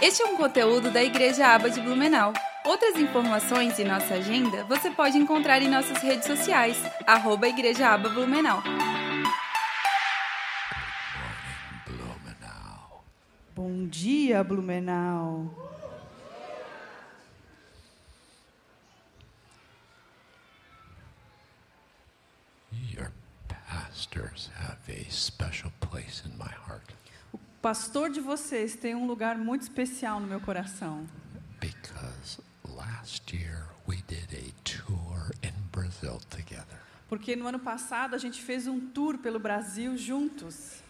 Este é um conteúdo da Igreja Aba de Blumenau. Outras informações e nossa agenda você pode encontrar em nossas redes sociais, arroba Igreja Aba Blumenau. Bom dia, Blumenau. Your pastors have a special place in my heart pastor de vocês tem um lugar muito especial no meu coração. because last year we did a tour in Brazil together. Porque no ano passado a gente fez um tour pelo Brasil juntos.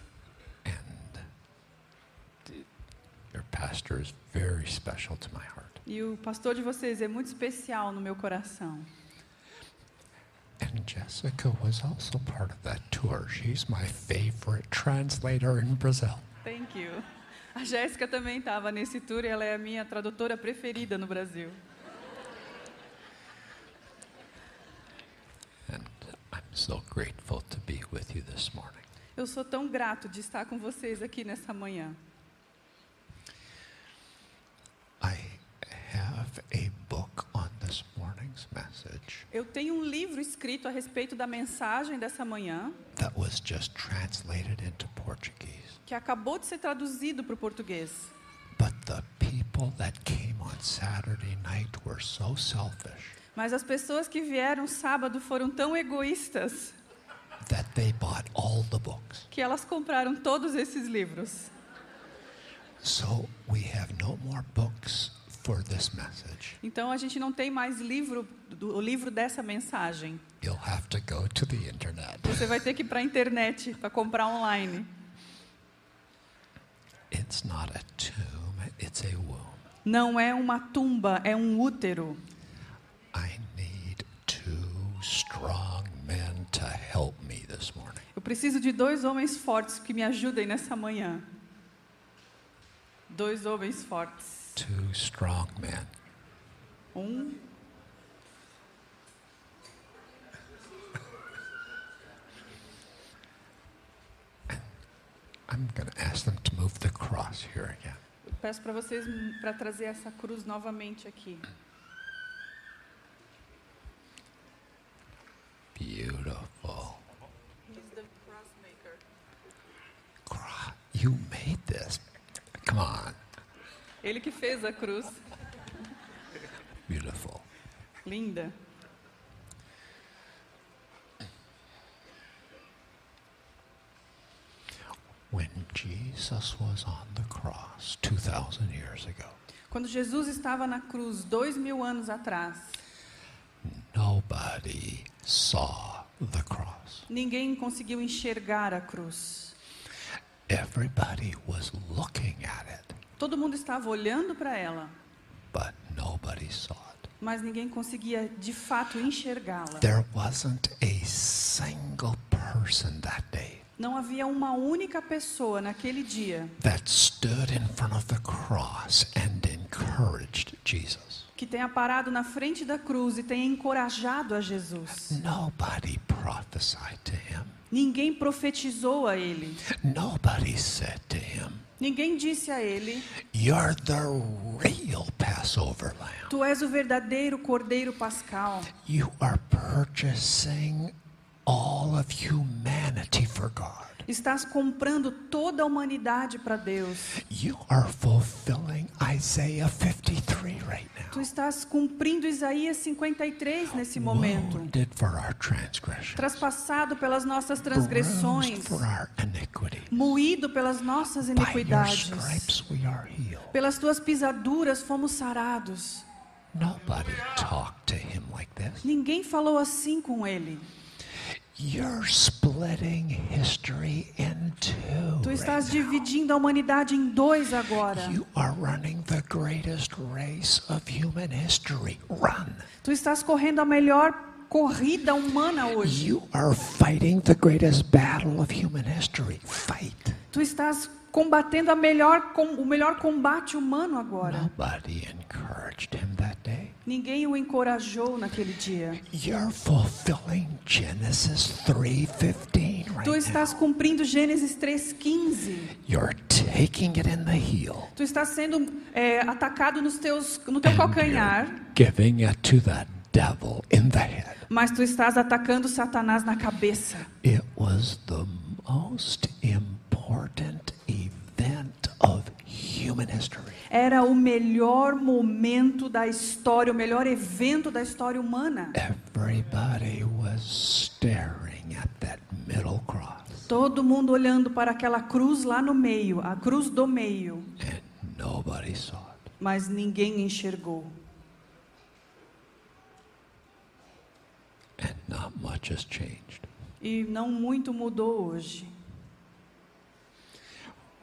And your pastor is very special to my heart. E o pastor de vocês é muito especial no meu coração. And Jessica was also part of that tour. She's my favorite translator in Brazil. Thank you. A Jéssica também estava nesse tour e ela é a minha tradutora preferida no Brasil. And I'm so grateful to be with you this morning. Eu sou tão grato de estar com vocês aqui nessa manhã. I have a book on this morning's message Eu tenho um livro escrito a respeito da mensagem dessa manhã, that was just translated into Portuguese. Que acabou de ser traduzido para o português. But the people that came on Saturday night were so selfish Mas as pessoas que vieram sábado foram tão egoístas that they bought all the books. que elas compraram todos esses livros. So we have no more books for this message. Então a gente não tem mais livro, do, o livro dessa mensagem. You'll have to go to the internet. Você vai ter que ir para a internet para comprar online. It's not a tomb, it's a womb. Não é uma tumba, é um útero. I need two strong men to help me this morning. Eu preciso de dois homens fortes que me ajudem nessa manhã. Dois homens fortes. Two strong men. Um. I'm going to ask them to move the cross here again. Eu peço para vocês para trazer essa cruz novamente aqui. Beautiful. Cro- You made this. Come on. Ele que fez a cruz. Beautiful. Linda. When Jesus was on the cross 2,000 years ago, Quando Jesus estava na cruz, dois mil anos atrás, nobody saw the cross. ninguém conseguiu enxergar a cruz. Everybody was looking at it, Todo mundo estava olhando para ela, but nobody saw it. mas ninguém conseguia de fato enxergá-la. There wasn't a single person that Não havia uma única pessoa naquele dia that stood in front of the cross and encouraged Jesus. que tenha parado na frente da cruz e tenha encorajado a Jesus. Nobody prophesied to him. Ninguém profetizou a ele. Nobody said to him, Ninguém disse a ele: You're the real Passover lamb. Tu és o verdadeiro Cordeiro Pascal. You are purchasing all of humanity for God. Estás comprando toda a humanidade para Deus. You are fulfilling Isaiah 53 right Tu now. estás cumprindo Isaías 53 nesse momento. Wounded for our transgressions, Traspassado pelas nossas transgressões, for our moído pelas nossas By your iniquidades. stripes we are healed. Pelas tuas pisaduras fomos sarados. Nobody talked to him like this. Ninguém falou assim com ele. You're splitting history in two. Tu estás right now. dividindo a humanidade em dois agora. You are running the greatest race of human history. Run. Tu estás correndo a melhor corrida humana hoje. You are fighting the greatest battle of human history. Fight. Tu estás combatendo a melhor, com, o melhor combate humano agora. Nobody encouraged him that day. Ninguém o encorajou naquele dia. You're fulfilling Genesis 3:15 Tu right estás now. cumprindo Gênesis 3,15. You're taking it in the heel, Tu estás sendo é, atacado nos teus, no teu and calcanhar, giving it to the devil in the head. mas tu estás atacando Satanás na cabeça. It was the most important event of. Era o melhor momento da história, o melhor evento da história humana. Everybody was staring at that middle cross, Todo mundo olhando para aquela cruz lá no meio, a cruz do meio, and nobody saw it. mas ninguém enxergou. And not much has changed. E não muito mudou hoje.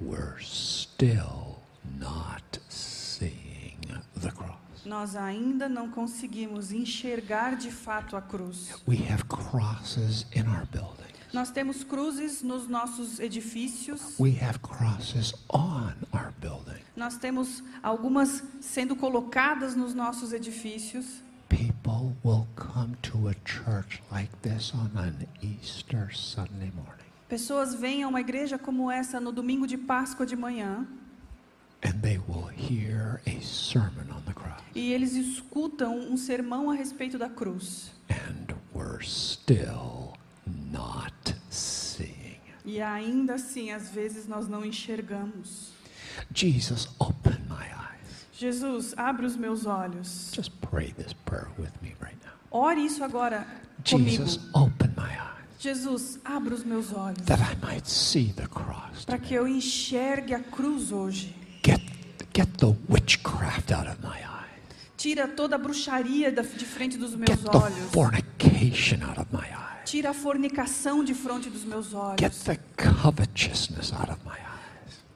We're still not seeing the cross. Nós ainda não conseguimos enxergar de fato a cruz. We have crosses in our buildings. Nós temos cruzes nos nossos edifícios. We have crosses on our building. Nós temos algumas sendo colocadas nos nossos edifícios. People will come to a church like this on an Easter Sunday morning, Pessoas vêm a uma igreja como essa no domingo de Páscoa de manhã e eles escutam um sermão a respeito da cruz. E ainda assim, às vezes nós não enxergamos. Jesus, open my eyes. Jesus, abre os meus olhos. Just pray this prayer with me right now. Ore isso agora comigo. Jesus, open my eyes Jesus, abre os meus olhos the para que eu enxergue a cruz hoje. Get, get the witchcraft out of my eyes. Tira toda a bruxaria de frente dos meus Get the olhos. fornication out of my eyes. Tira a fornicação de frente dos meus Get olhos. the covetousness out of my eyes.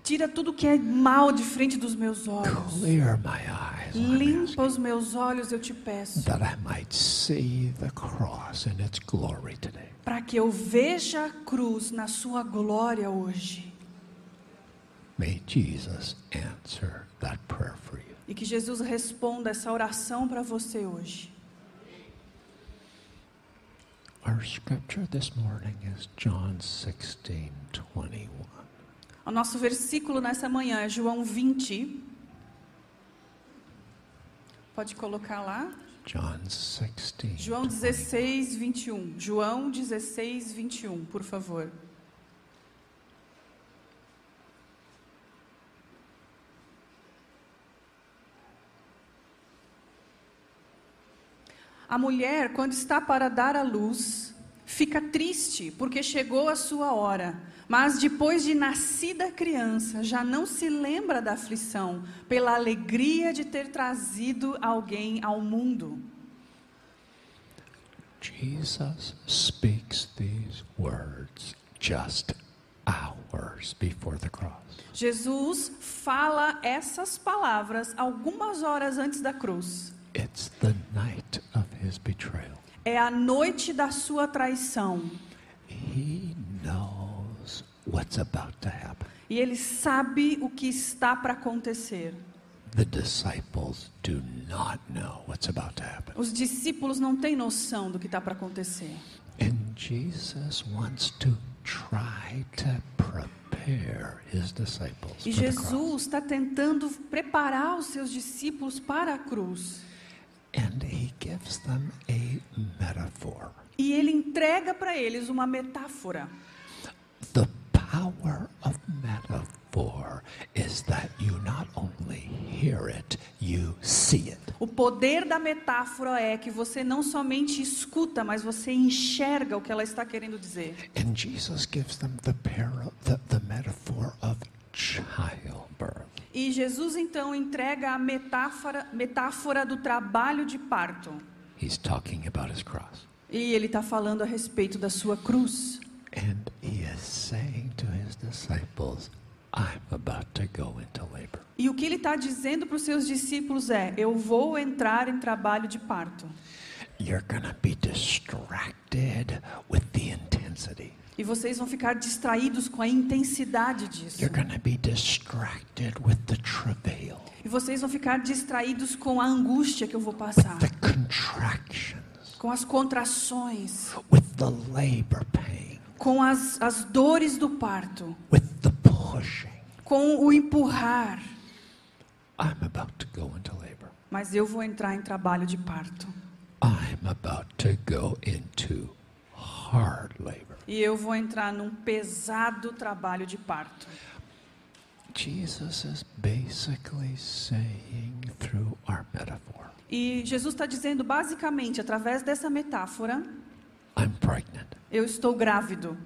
Tira tudo que é mal de frente dos meus olhos. Clear my eyes, I'm Limpa os meus olhos, eu te peço, that I might see the cross in its glory today. para que eu veja a cruz na sua glória hoje. May Jesus answer that prayer for you. E que Jesus responda essa oração para você hoje. Our scripture this morning is John 16 21. O nosso versículo nessa manhã é João 20. Pode colocar lá? John 16. João 21. 16, 21. João 16, 21, por favor. A mulher, quando está para dar à luz, fica triste porque chegou a sua hora. Mas depois de nascida criança, já não se lembra da aflição, pela alegria de ter trazido alguém ao mundo. Jesus speaks these words just hours before the cross. Jesus fala essas palavras algumas horas antes da cruz. It's the night of his betrayal. É a noite da sua traição. He knows what's about to happen. E ele sabe o que está para acontecer. The disciples do not know what's about to happen. Os discípulos não têm noção do que está para acontecer. And Jesus wants to try to prepare his disciples E. Jesus está tentando preparar os seus discípulos para a cruz. And he gives them a metaphor. E ele entrega para eles uma metáfora. Power of metaphor is that you not only hear it, you see it. O poder da metáfora é que você não somente escuta, mas você enxerga o que ela está querendo dizer. And Jesus gives them the, para- the, the metaphor of childbirth. E Jesus então entrega a metáfora, metáfora do trabalho de parto. He's talking about his cross. E ele está falando a respeito da sua cruz. And he is saying to his disciples, I'm about to go into labor. E o que ele está dizendo para os seus discípulos é: Eu vou entrar em trabalho de parto. You're going to be distracted with the intensity. E vocês vão ficar distraídos com a intensidade disso. You're going to be distracted with the travail, E vocês vão ficar distraídos com a angústia que eu vou passar, the contractions, com as contrações, with the labor pains. Com as, as dores do parto, with the pushing. com o empurrar. I'm about to go into labor. Mas eu vou entrar em trabalho de parto. E eu vou entrar num pesado trabalho de parto. Jesus is basically saying through our metaphor, E Jesus está dizendo basicamente, através dessa metáfora, I'm pregnant. Eu estou grávido.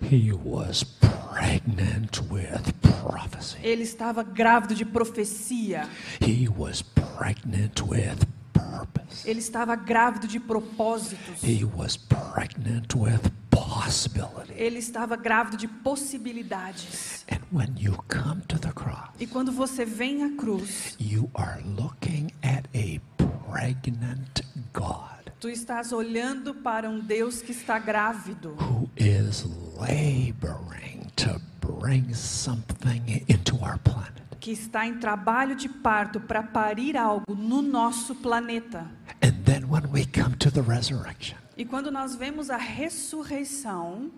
He was pregnant with prophecy. Ele estava grávido de profecia. He was pregnant with purpose. Ele estava grávido de propósitos. He was pregnant with possibility. Ele estava grávido de possibilidades. And when you come to the cross, E quando você vem à cruz, you are looking at a pregnant God tu estás olhando para um Deus que está grávido, who is laboring to bring something into our planet. que está em trabalho de parto para parir algo no nosso planeta. And then when we come to the resurrection, E quando nós vemos a ressurreição,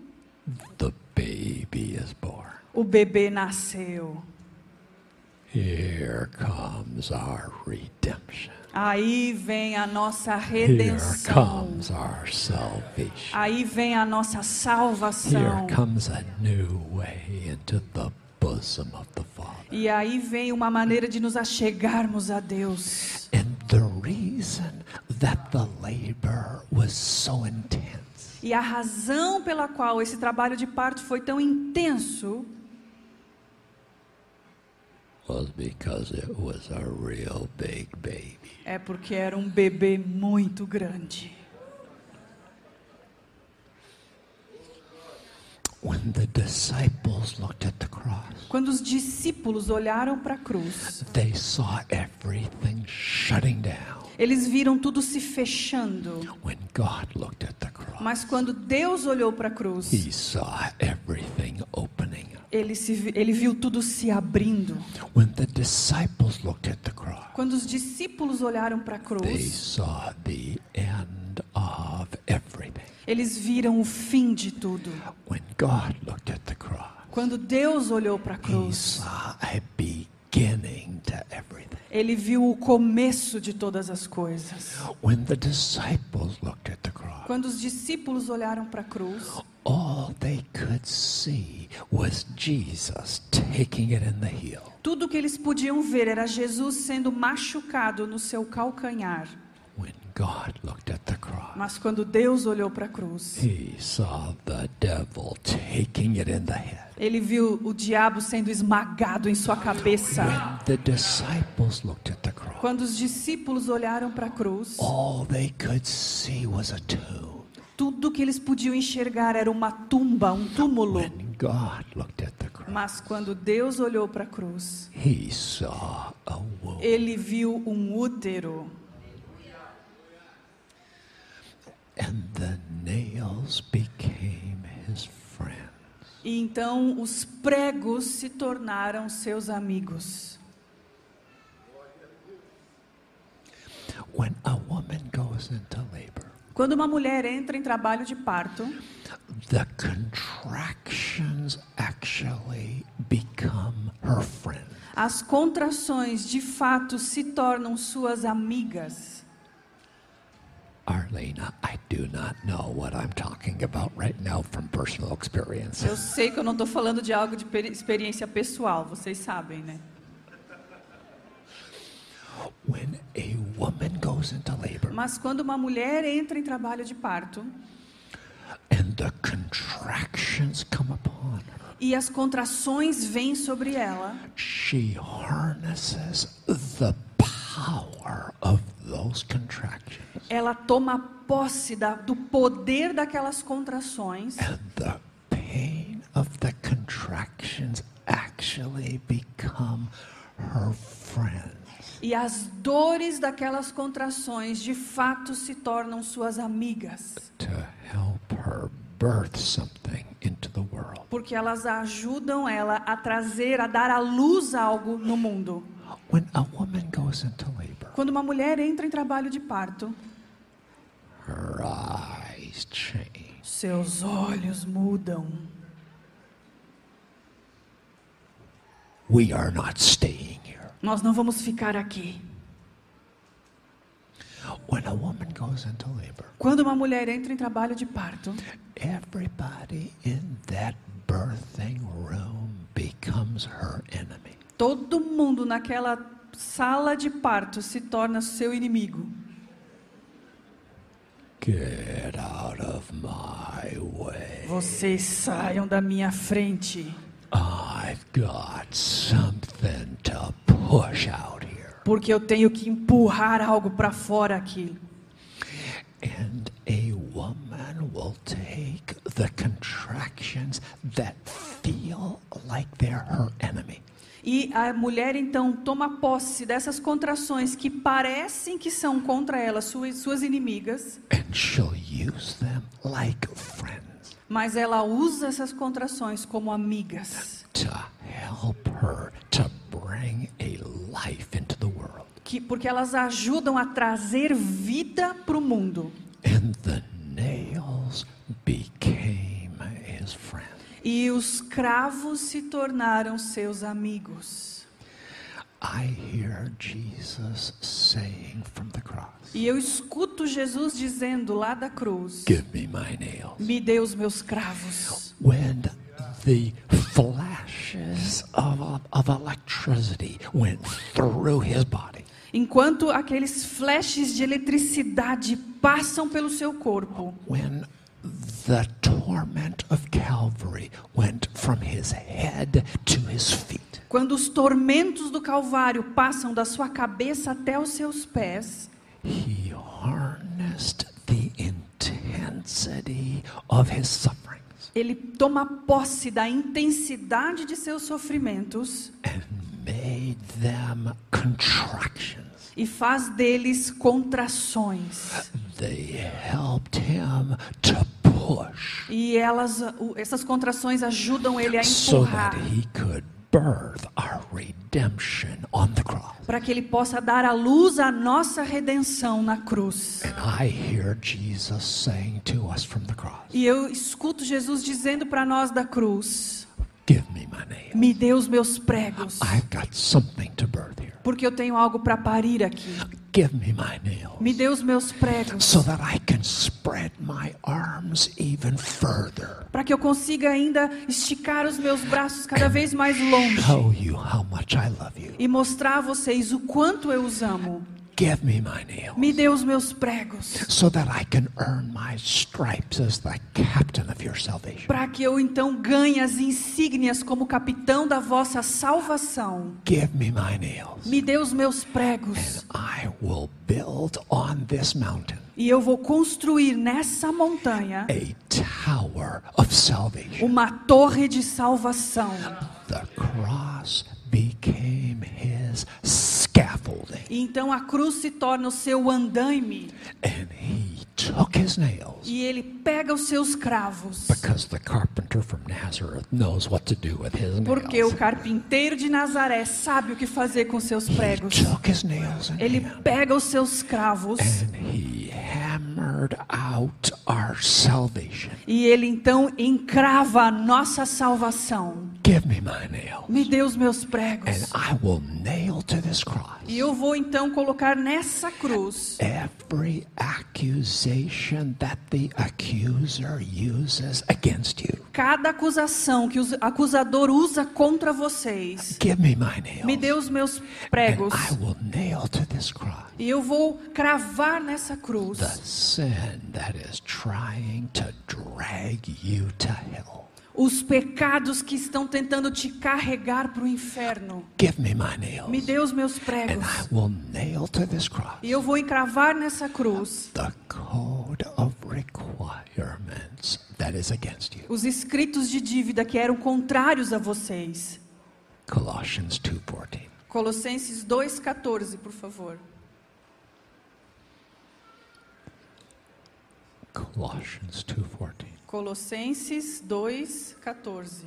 the baby is born. o bebê nasceu. Here comes our redemption. Aí vem a nossa redenção. Aí vem a nossa salvação. E aí vem uma maneira de nos achegarmos a Deus. And the reason that the labor was so intense E a razão pela qual esse trabalho de parto foi tão intenso was because it was a real big baby. É porque era um bebê muito grande. When the disciples looked at the cross, Quando os discípulos olharam para a cruz, they saw everything shutting down. eles viram tudo se fechando. Mas quando Deus olhou para a cruz, he ele, se, ele viu tudo se abrindo. When the disciples looked at the cross, Quando os discípulos olharam para a they cruz, saw the end of everything. eles viram o fim de tudo. When God looked at the cross, Quando Deus olhou para a he cruz, saw a beginning to everything. ele viu o começo de todas as coisas. When the disciples looked at the cross, Quando os discípulos olharam para a cruz, all they could see was Jesus taking it in the heel. tudo que eles podiam ver era Jesus sendo machucado no seu calcanhar. Mas quando Deus olhou para a cruz, he saw the devil taking it in the head. ele viu o diabo sendo esmagado em sua cabeça. When the disciples looked at the cross, Quando os discípulos olharam para a cruz, all they could see was a tomb. tudo que eles podiam enxergar era uma tumba, um túmulo. When God looked at the cross, Mas quando Deus olhou para a cruz, he saw a womb. ele viu um útero. And the nails became his friends. E então os pregos se tornaram seus amigos. When a woman goes into labor, Quando uma mulher entra em trabalho de parto, the contractions actually become her friend. as contrações de fato se tornam suas amigas. Arlena, I do not know what I'm talking about right now from personal experience. Eu sei que eu não estou falando de algo de peri- experiência pessoal, vocês sabem, né? When a woman goes into labor Mas quando uma mulher entra em trabalho de parto and the contractions come upon her, e as contrações vêm sobre ela, she harnesses the power of those contractions. ela toma posse da- do poder daquelas contrações And the pain of the contractions actually become her friends. e as dores daquelas contrações de fato se tornam suas amigas, to help her birth something into the world. porque elas ajudam ela a trazer, a dar à luz algo no mundo. When a woman goes into labor, Quando uma mulher entra em trabalho de parto, her eyes change. Seus olhos mudam. We are not staying here. Nós não vamos ficar aqui. When a woman goes into labor, Quando uma mulher entra em trabalho de parto, everybody in that birthing room becomes her enemy. Todo mundo naquela sala de parto se torna seu inimigo. Get out of my way. Vocês saiam da minha frente, I've got something to push out here. porque eu tenho que empurrar algo para fora aqui. And a woman will take the contractions that feel like they're her enemy. E a mulher então toma posse dessas contrações que parecem que são contra ela, suas, suas inimigas, And she'll use them like friends mas ela usa essas contrações como amigas, to help her to bring a life into the world. que, porque elas ajudam a trazer vida para o mundo. And the nails became his friends. E os cravos se tornaram seus amigos. E eu escuto Jesus dizendo lá da cruz: Give me my nails. Me dê os meus cravos. when the flashes of, of electricity went through his body, Enquanto aqueles flashes de eletricidade passam pelo seu corpo, when the torment of Calvary went from his head to his feet, quando os tormentos do Calvário passam da sua cabeça até os seus pés, he harnessed the intensity of his sufferings ele toma posse da intensidade de seus sofrimentos and made them contractions. e faz deles contrações. They helped him to push. E elas, essas contrações ajudam ele a so empurrar. that he could cross. para que ele possa dar à luz a nossa redenção na cruz. E eu escuto Jesus dizendo para nós da cruz: me dê os meus pregos, I've got something to birth here. porque eu tenho algo para parir aqui. Give me my nails. Me dê os meus pregos, So that I can spread my arms even further. para que eu consiga ainda esticar os meus braços cada vez mais longe Show you how much I love you. e mostrar a vocês o quanto eu os amo. Give me my nails. Me dê os meus pregos, So that I can earn my stripes as the captain of your salvation. para que eu então ganhe as insígnias como capitão da vossa salvação. Give me my nails. Me dê os meus pregos. I will build on this mountain E eu vou construir nessa montanha a tower of salvation. uma torre de salvação. The cross became his scaffolding, E então a cruz se torna o seu andaime. and he took his nails E ele pega os seus cravos. because the carpenter from Nazareth knows what to do with his Porque o nails. carpinteiro de Nazaré sabe o que fazer com seus He pregos. took his nails in Ele pega os seus cravos. and he hammered out our salvation. E ele então encrava a nossa salvação. Give me my nails, Me dê os meus and pregos. I will nail to this cross E eu vou então colocar nessa cruz every accusation that the accuser uses against you. cada acusação que o acusador usa contra vocês. Give me my nails. Me dê os meus and pregos. I will nail to this cross E eu vou cravar nessa cruz the sin that is trying to drag you to hell. Os pecados que estão tentando te carregar para o inferno. Give me my nails. Me dê os meus and pregos. I will nail to this cross E eu vou encravar nessa cruz the code of requirements that is against you. os escritos de dívida que eram contrários a vocês. Colossians 2:14. Colossenses 2,14, por favor. Colossians 2:14. Colossenses 2,14.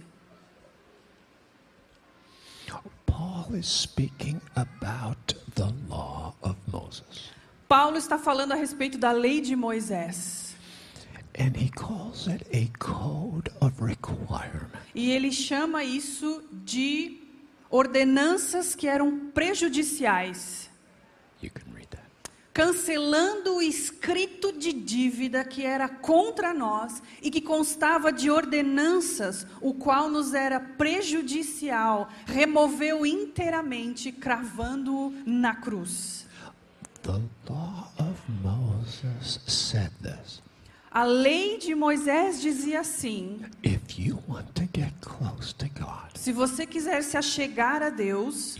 Paul is speaking about the law of Moses. Paulo está falando a respeito da lei de Moisés. And he calls it a code of requirement. E ele chama isso de ordenanças que eram prejudiciais, You can. Cancelando o escrito de dívida que era contra nós e que constava de ordenanças, o qual nos era prejudicial, removeu inteiramente, cravando-o na cruz. The law of Moses said this. A lei de Moisés dizia assim: If you want to get close to God, se você quiser se achegar a Deus,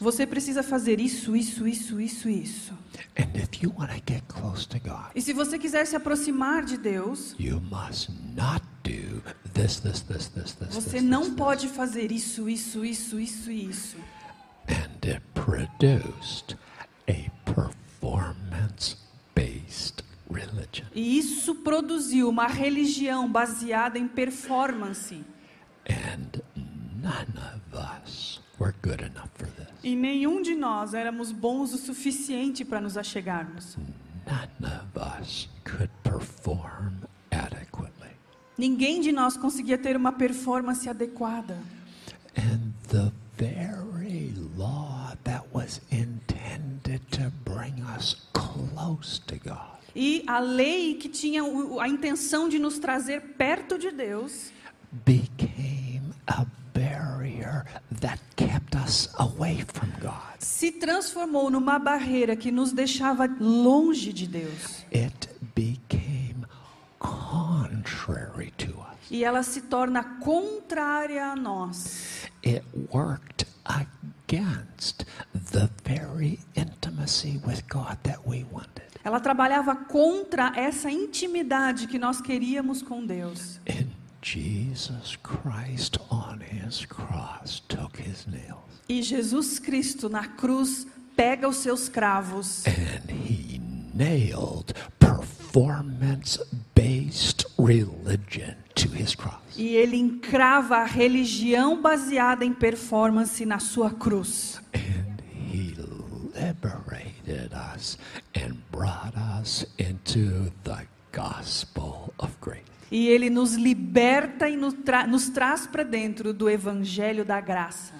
você precisa fazer isso, isso, isso, isso, isso. God, e se você quiser se aproximar de Deus, você não pode fazer isso, isso, isso, isso, isso. And it produced a performance-based religion. E isso produziu uma religião baseada em performance. And none of us were good enough for this. E nenhum de nós éramos bons o suficiente para nos achegarmos. None of us could perform adequately. Ninguém de nós conseguia ter uma performance adequada. And the very law that was intended to bring us close to God E a lei que tinha a intenção de nos trazer perto de Deus became a barrier that kept us away from God. se transformou numa barreira que nos deixava longe de Deus. It became contrary to us. E ela se torna contrária a nós. It worked against the very intimacy with God that we wanted. Ela trabalhava contra essa intimidade que nós queríamos com Deus. And Jesus Christ on his cross took his nails E Jesus Cristo na cruz pega os seus cravos and he nailed performance based religion to his cross. e ele encrava a religião baseada em performance na sua cruz. And he liberated us and brought us into the gospel of grace. E ele nos liberta e nos, tra nos traz para dentro do evangelho da graça.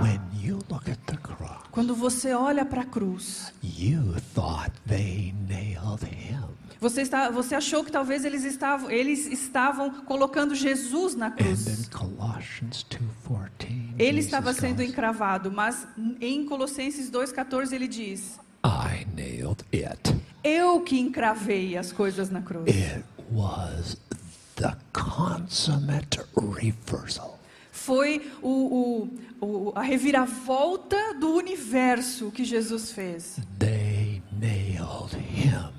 When you look at the cross, Quando você olha para a cruz, you thought they nailed him. você, está, você achou que talvez eles estavam, eles estavam colocando Jesus na cruz. in Colossians 2:14, Ele estava sendo encravado, mas em Colossenses 2,14 ele diz: I nailed it. Eu que encravei as coisas na cruz. It was the consummate reversal. Foi o, o, o, a reviravolta do universo que Jesus fez. They nailed him,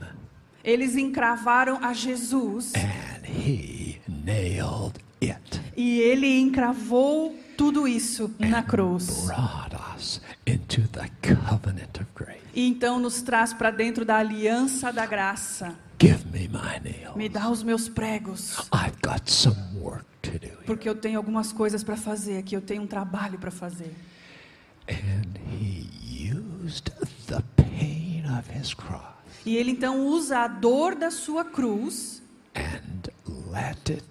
Eles encravaram a Jesus and he nailed it. e ele encravou tudo isso na cruz. Brought us into the covenant of grace. E então nos traz para dentro da aliança da graça. Give me dá os meus pregos, I've got some work to do. here. porque eu tenho algumas coisas para fazer aqui, eu tenho um trabalho para fazer. And he used the pain of his cross E ele então usa a dor da sua cruz and let it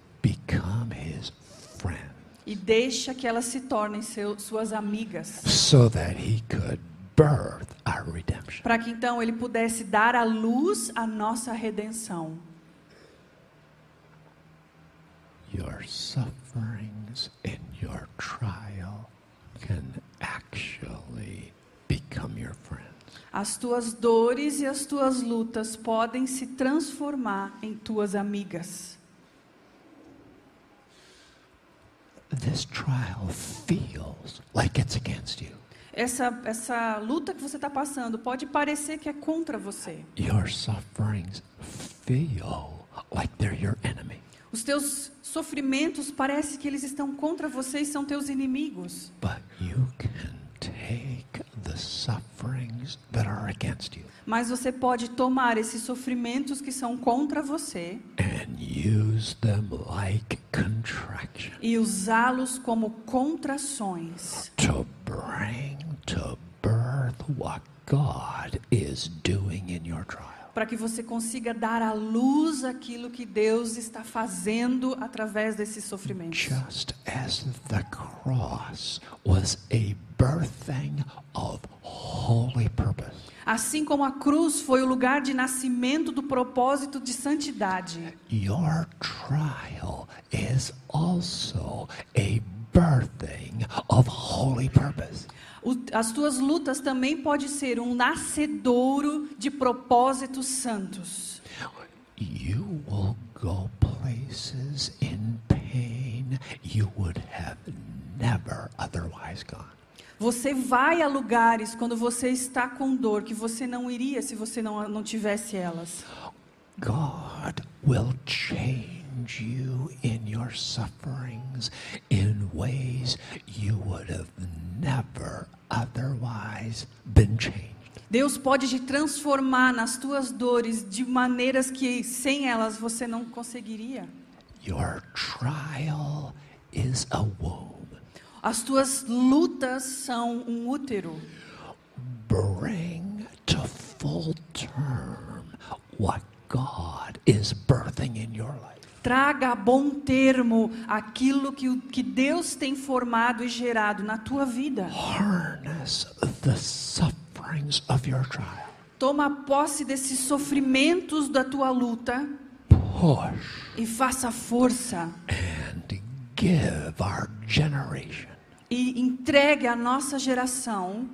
e deixa que elas se tornem seu, suas amigas, so that he could birth our redemption. para que então ele pudesse dar à luz a nossa redenção. Your sufferings and your trial can actually become your friends. As tuas dores e as tuas lutas podem se transformar em tuas amigas. This trial feels like it's against you. Essa, essa luta que você está passando pode parecer que é contra você. Your sufferings feel like they're your enemy. Os teus sofrimentos parece que eles estão contra você e são teus inimigos. But you can take the sufferings that are against you Mas você pode tomar esses sofrimentos que são contra você and use them like e usá-los como contrações to bring to birth what God is doing in your trial. Para que você consiga dar à luz aquilo que Deus está fazendo através desses sofrimentos. Just as the cross was a birthing of holy purpose, Assim como a cruz foi o lugar de nascimento do propósito de santidade, your trial is also a birthing of holy purpose. As tuas lutas também pode ser um nascedouro de propósitos santos. You will go places in pain you would have never otherwise gone. Você vai a lugares quando você está com dor que você não iria se você não, não tivesse elas. God will change you in your sufferings in ways you would have never otherwise been changed. Deus pode te transformar nas tuas dores de maneiras que sem elas você não conseguiria. Your trial is a womb. As tuas lutas são um útero. Bring to full term what God is birthing in your life. Traga a bom termo aquilo que, que Deus tem formado e gerado na tua vida. Harness the sufferings of your trial. Toma posse desses sofrimentos da tua luta Push e faça força. and give our generation E entregue à nossa geração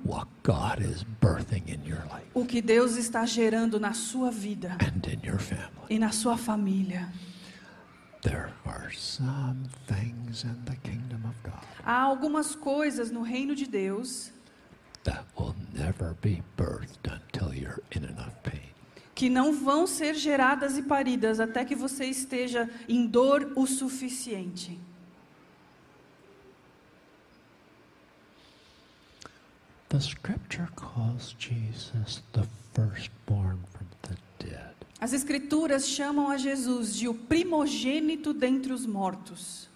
o que Deus está gerando na sua vida and in your family. e na sua família. Há algumas coisas no reino de Deus that will never be birthed until you're in enough pain. que não vão ser geradas e paridas até que você esteja em dor o suficiente. The scripture calls Jesus the firstborn. As escrituras chamam a Jesus de o primogênito dentre os mortos.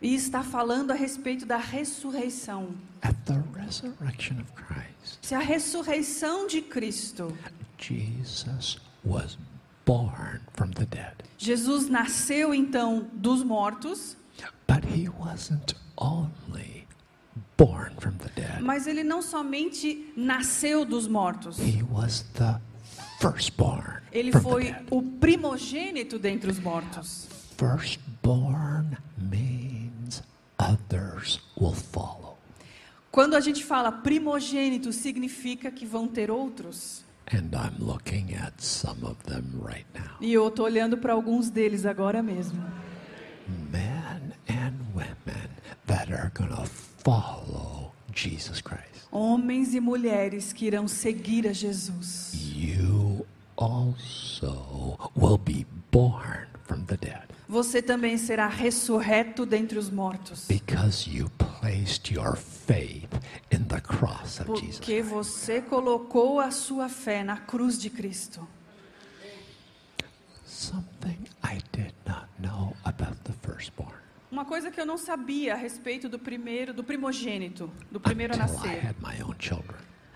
E está falando a respeito da ressurreição. Christ, Se a ressurreição de Cristo, Jesus was born from the dead. Jesus nasceu então dos mortos, But he wasn't only born from the dead, mas ele não somente nasceu dos mortos, he was the firstborn ele from the foi dead. o primogênito dentre os mortos. Firstborn means others will follow. Quando a gente fala primogênito, significa que vão ter outros. And I'm looking at some of them right now. E eu estou olhando para alguns deles agora mesmo. Men and women that are going to follow Jesus Christ. Homens e mulheres que irão seguir a Jesus. You also will be born from the dead Você também será ressurreto dentre os mortos. because you placed your faith in the cross of Jesus. Porque você colocou a sua fé na cruz de Cristo. Something I did not know about the firstborn Uma coisa que eu não sabia a respeito do primeiro, do primogênito, do primeiro a nascer.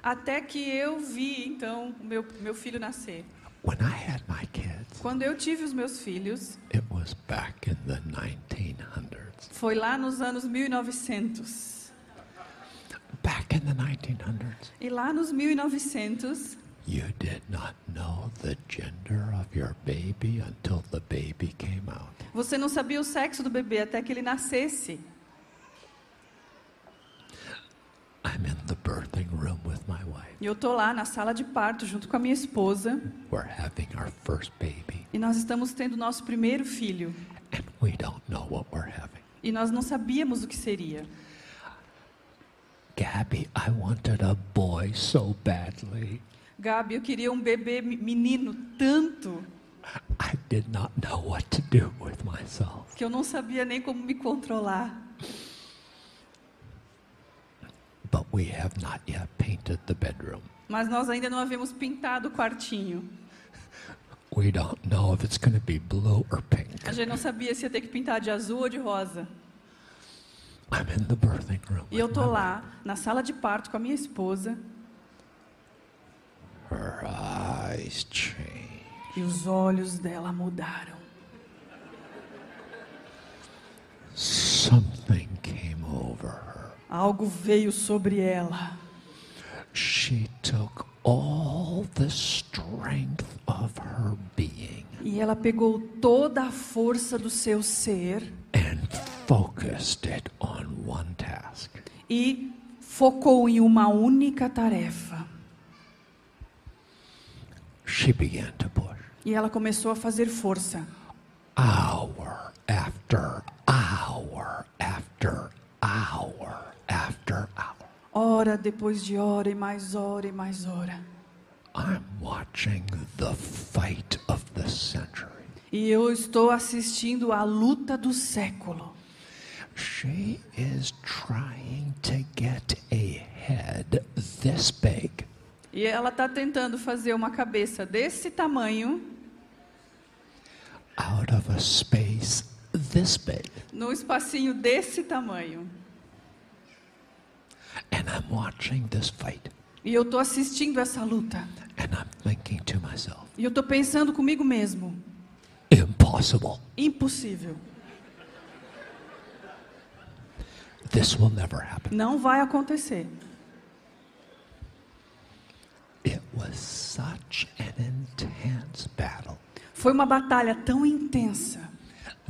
Até que eu vi, então, o meu, meu filho nascer. When I had my kids, Quando eu tive os meus filhos, it was back in the 1900s. foi lá nos anos 1900. Back in the 1900s, E lá nos 1900, you did not know the gender of your baby until the baby came out. você não sabia o sexo do bebê até que ele nascesse. I'm in the birthing room with my wife. E eu tô lá na sala de parto junto com a minha esposa We're having our first baby, e nós estamos tendo nosso primeiro filho and we don't know what we're having. e nós não sabíamos o que seria. Gabby, I wanted a boy so badly. Gabi, eu queria um bebê me- menino tanto I did not know what to do with myself. que eu não sabia nem como me controlar. But we have not yet painted the bedroom. Mas nós ainda não havíamos pintado o quartinho. We don't know if it's going to be blue or pink. A gente não sabia se ia ter que pintar de azul ou de rosa. I'm in the birthing room. E eu tô lá na sala de parto com a minha esposa. Wife, eyes changed. E os olhos dela mudaram. Something came over her. Algo veio sobre ela. She took all the strength of her being E ela pegou toda a força do seu ser and focused it on one task. e focou em uma única tarefa. She began to push. E ela começou a fazer força. Hour after hour after hour after hour. Hora depois de hora e mais hora e mais hora. I'm watching the fight of the century. E eu estou assistindo a luta do século. She is trying to get a head this big E ela está tentando fazer uma cabeça desse tamanho, out of a space this big. num espacinho desse tamanho. And I'm watching this fight. E eu estou assistindo essa luta. And I'm thinking to myself, E eu estou pensando comigo mesmo: impossible. impossível. This will never happen. Não vai acontecer. It was such an intense battle Foi uma batalha tão intensa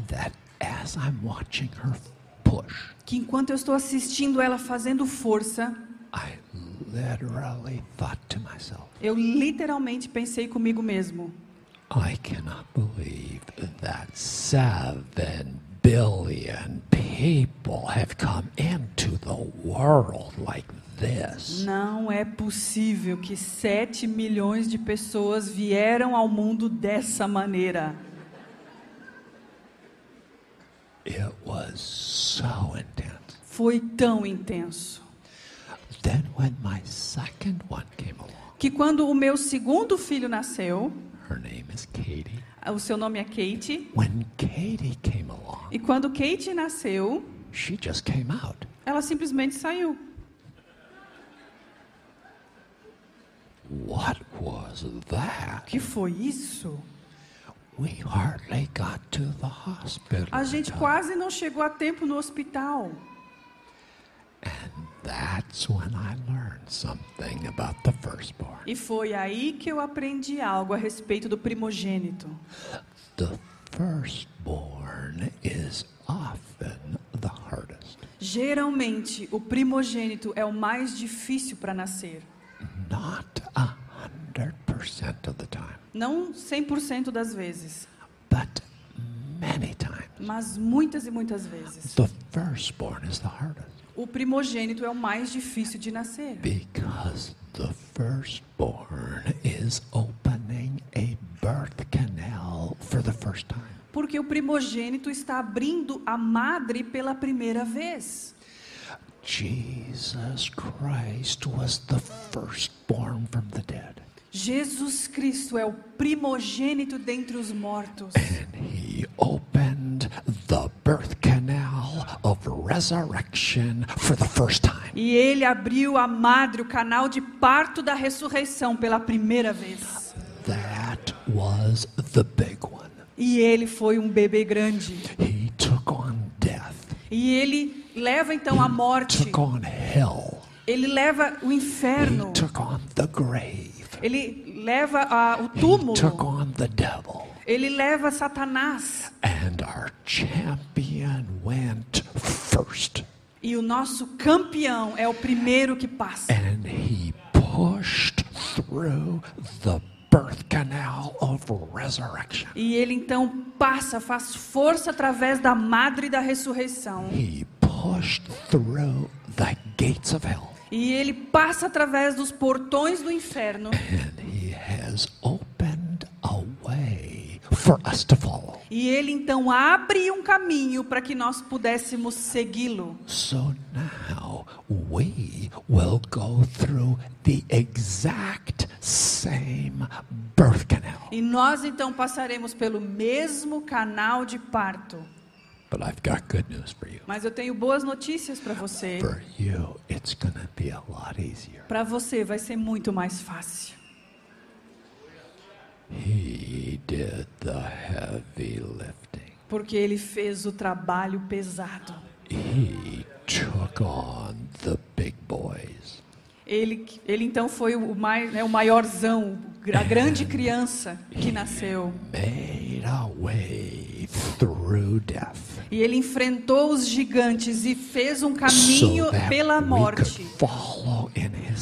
that as I'm watching her push, que enquanto eu estou assistindo ela fazendo força, I literally thought to myself, eu literalmente pensei comigo mesmo: I cannot believe that seven billion people have come into the world like this. não é possível que 7 milhões de pessoas vieram ao mundo dessa maneira. It was so intense. Foi tão intenso Then, when my second one came along, que quando o meu segundo filho nasceu, her name is Katie. o seu nome é Kate, When Katie came along, e quando Kate nasceu, she just came out. ela simplesmente saiu. What was O that? que foi isso? We hardly got to the hospital. A gente quase não chegou a tempo no hospital. And that's when I learned something about the firstborn. E foi aí que eu aprendi algo a respeito do primogênito. The firstborn is often the hardest. Geralmente, o primogênito é o mais difícil para nascer. Not a hundred percent of the time, Não 100% das vezes, but many times. mas muitas e muitas vezes. The firstborn is the hardest O primogênito é o mais difícil de nascer. because the firstborn is opening a birth canal for the first time. Porque o primogênito está abrindo a madre pela primeira vez. Jesus Christ was the firstborn from the dead, Jesus Cristo é o primogênito dentre os mortos. and he opened the birth canal of resurrection for the first time. E ele abriu a madre, o canal de parto da ressurreição pela primeira vez. That was the big one. E ele foi um bebê grande. He took on death, E ele leva então a morte. took on hell, Ele leva o he inferno. took on the grave, Ele leva ah, o he took túmulo. on the devil. Ele leva Satanás. And our champion went first. E o nosso campeão é o primeiro que passa. And he pushed through the birth canal of resurrection. E ele então passa, faz força através da madre da ressurreição. He pushed through the gates of hell. E ele passa através dos portões do inferno. And he has opened a way for us to follow. E ele então abre um caminho para que nós pudéssemos segui-lo. So now we will go through the exact same birth canal. E nós então passaremos pelo mesmo canal de parto. But I've got good news for you. Mas eu tenho boas notícias para você. For you, it's to be a lot easier. Para você vai ser muito mais fácil. He did the heavy lifting. Porque ele fez o trabalho pesado. He took on the big boys. Ele, ele então foi o, mai, né, o maiorzão, a grande criança que nasceu. E ele enfrentou os gigantes e fez um caminho so pela morte.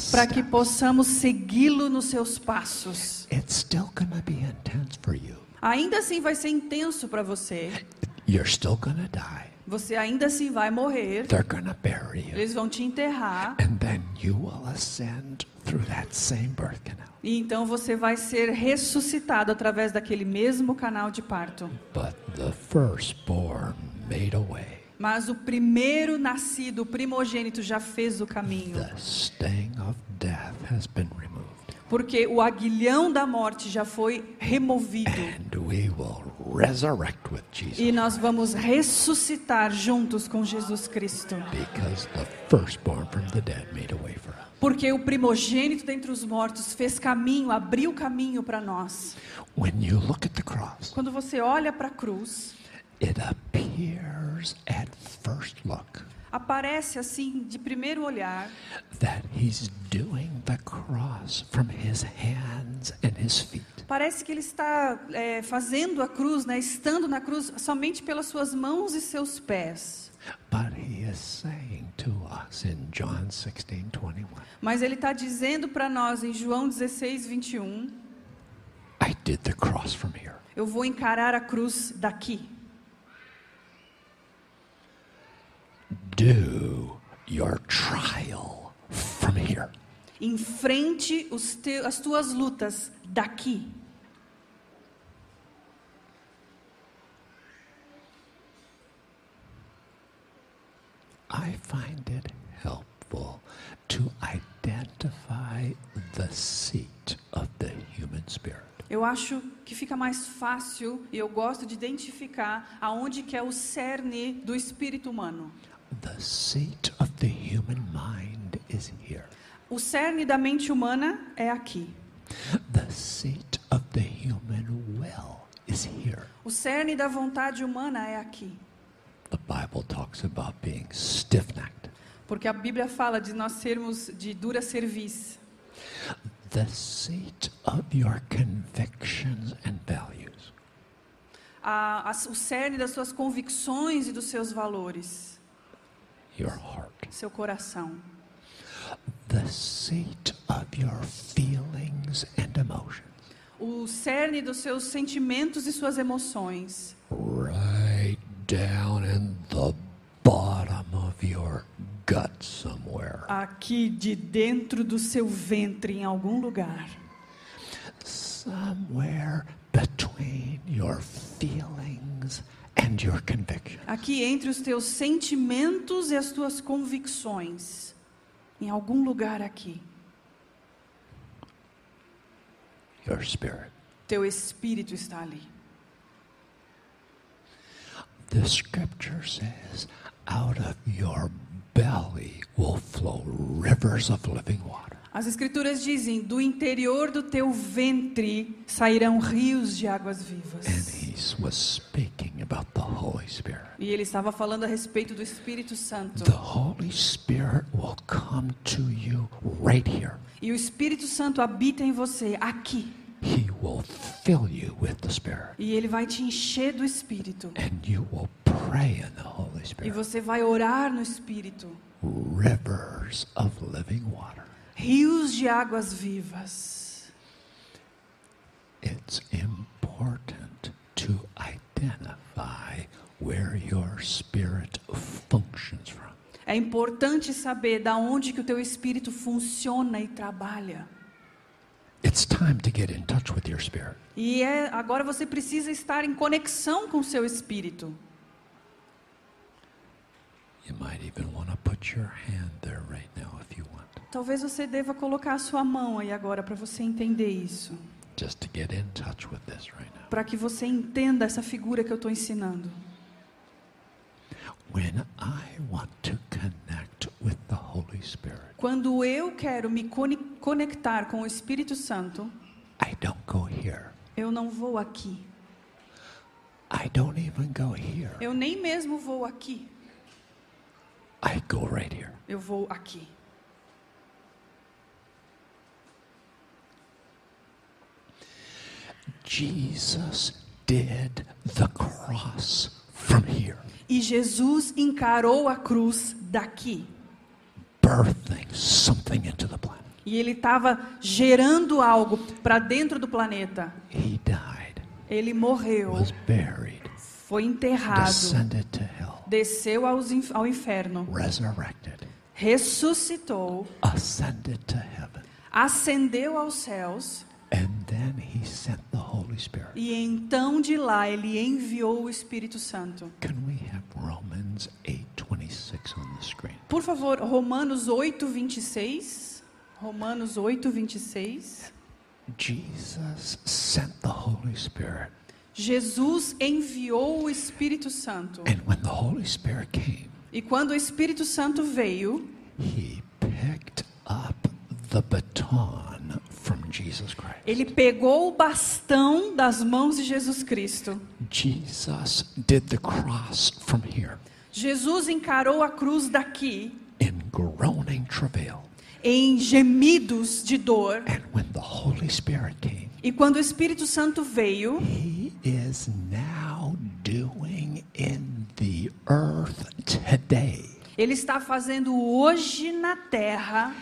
Para que possamos segui-lo nos seus passos. It's still gonna be intense for you. Ainda assim vai ser intenso para você. You're still gonna die. Você ainda assim vai morrer. They're gonna bury you. Eles vão te enterrar. And then you will ascend through that same birth canal. E então você vai ser ressuscitado através daquele mesmo canal de parto. But the firstborn made a way. Mas o primeiro nascido, o primogênito, já fez o caminho. The sting of death has been removed. Porque o aguilhão da morte já foi removido. E nós vamos ressuscitar juntos com Jesus Cristo. Porque o primogênito dentre os mortos fez caminho, abriu caminho para nós. Cross, Quando você olha para a cruz, it appears at first look aparece assim, de primeiro olhar, that he's doing the cross from his hands and his feet. parece que ele está é, fazendo a cruz, né, estando na cruz somente pelas suas mãos e seus pés. But he is saying to us in John 16 21, Mas ele está dizendo para nós em João 16, 21, I did the cross from here. eu vou encarar a cruz daqui. Do your trial from here. Enfrente os te- as tuas lutas daqui. I find it helpful to identify the seat of the human spirit. Eu acho que fica mais fácil e eu gosto de identificar aonde que é o cerne do espírito humano. The seat of the human mind is here. O cerne da mente humana é aqui. The seat of the human will is here. O cerne da vontade humana é aqui. The Bible talks about being stiff necked. Porque a Bíblia fala de nós sermos de dura cerviz. The seat of your convictions and values. A, a, o cerne das suas convicções e dos seus valores. Your heart. Seu coração. The seat of your feelings and emotions. O cerne dos seus sentimentos e suas emoções. Right down in the bottom of your gut somewhere. Aqui de dentro do seu ventre, em algum lugar. Somewhere between your feelings. Aqui entre os teus sentimentos e as tuas convicções. Em algum lugar aqui. Your spirit. Teu espírito está ali. The scripture says, out of your belly will flow rivers of living water. As escrituras dizem: do interior do teu ventre sairão rios de águas And vivas. he was speaking about the Holy Spirit. E ele estava falando a respeito do Espírito Santo. Right. E o Espírito Santo habita em você aqui. He will fill you with the Spirit. E ele vai te encher do Espírito. And you will pray in the Holy E Spirit. você vai orar no Espírito. Rivers of living water. Rios de águas vivas. It's important to identify where your spirit functions from. É importante saber da onde que o teu espírito funciona e trabalha. It's time to get in touch with your spirit. E é, agora você precisa estar em conexão com o seu espírito. You might even want to put your hand there right now if you want, Talvez você deva colocar a sua mão aí agora para você entender isso. just to get in touch with this right now. Para que você entenda essa figura que eu estou ensinando. When I want to connect with the Holy Spirit, Quando eu quero me cone- conectar com o Espírito Santo, I don't go here. Eu não vou aqui. I don't even go here. Eu nem mesmo vou aqui. I go right here. Eu vou aqui. Jesus did the cross from here, E Jesus encarou a cruz daqui. birthing something into the planet. E ele estava gerando algo para dentro do planeta. He died, Ele morreu, was buried, foi enterrado, descended to hell, desceu ao inferno, resurrected, ressuscitou, ascended to heaven, ascendeu aos céus e então de lá ele enviou o Espírito Santo. Can we have Romans 8:26 on the screen? Por favor, Romanos 8, 26. Romanos 8, 26. Jesus sent the Holy Spirit, Jesus enviou o Espírito Santo. and when the Holy Spirit came, E quando o Espírito Santo veio, he picked up the baton. Ele pegou o bastão das mãos de Jesus Cristo. Jesus did the cross from here Jesus encarou a cruz daqui in groaning travail. em gemidos de dor. And when the Holy Spirit came, E quando o Espírito Santo veio, he is now doing in the earth today ele está fazendo hoje na terra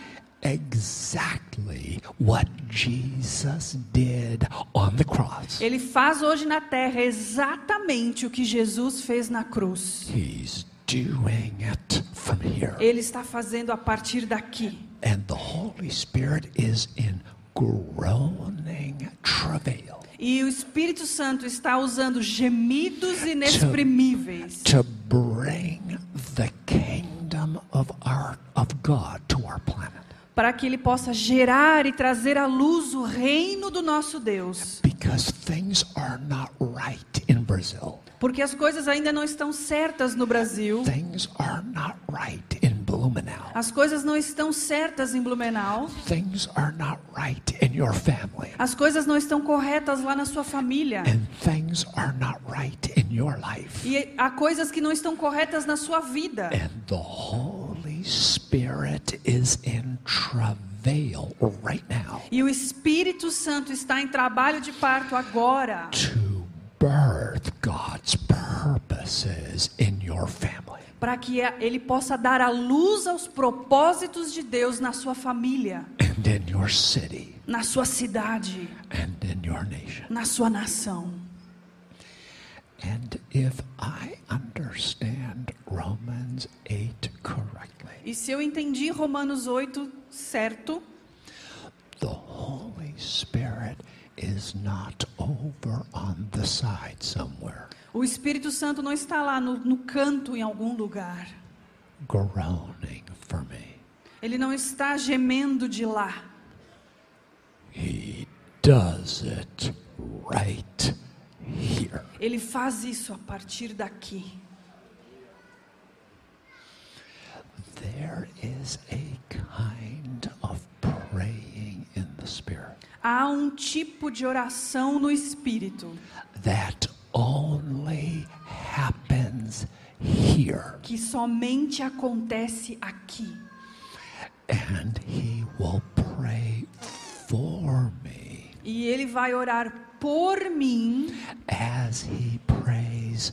exactly what Jesus did on the cross. Ele faz hoje na terra exatamente o que Jesus fez na cruz. He's doing it from here. Ele está fazendo a partir daqui. And the Holy Spirit is in groaning travail E o Espírito Santo está usando gemidos inexprimíveis to bring the kingdom of our of God to our planet. Para que ele possa gerar e trazer à luz o reino do nosso Deus. Because things are not right in Brazil. Porque as coisas ainda não estão certas no Brasil. Things are not right in Blumenau. As coisas não estão certas em Blumenau. Things are not right in your family. As coisas não estão corretas lá na sua família. And things are not right in your life. E há coisas que não estão corretas na sua vida. And the Holy Spirit is in travail right now E o Espírito Santo está em trabalho de parto agora to birth God's purposes in your family. para que ele possa dar a luz aos propósitos de Deus na sua família, and in your city na sua cidade, and in your nation. na sua nação. And if I understand Romans 8 correctly, E se eu entendi Romanos 8 certo, the Holy Spirit is not over on the side somewhere, o Espírito Santo não está lá no, no canto em algum lugar. groaning for me. Ele não está gemendo de lá. He does it right here. Ele faz isso a partir daqui. There is a kind of praying in the Spirit Há um tipo de oração no Espírito that only happens here. que somente acontece aqui. And He will pray for me E ele vai orar por mim as He prays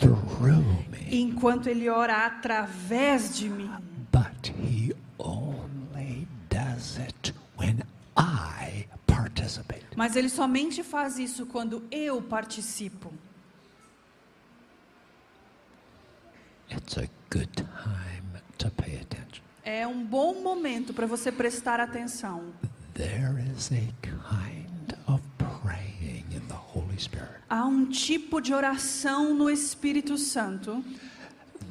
through. Enquanto ele ora através de mim. But He only does it when I participate. Mas ele somente faz isso quando eu participo. It's a good time to pay attention. É um bom momento para você prestar atenção. There is a kind of praying in the Holy Spirit Há um tipo de oração no Espírito Santo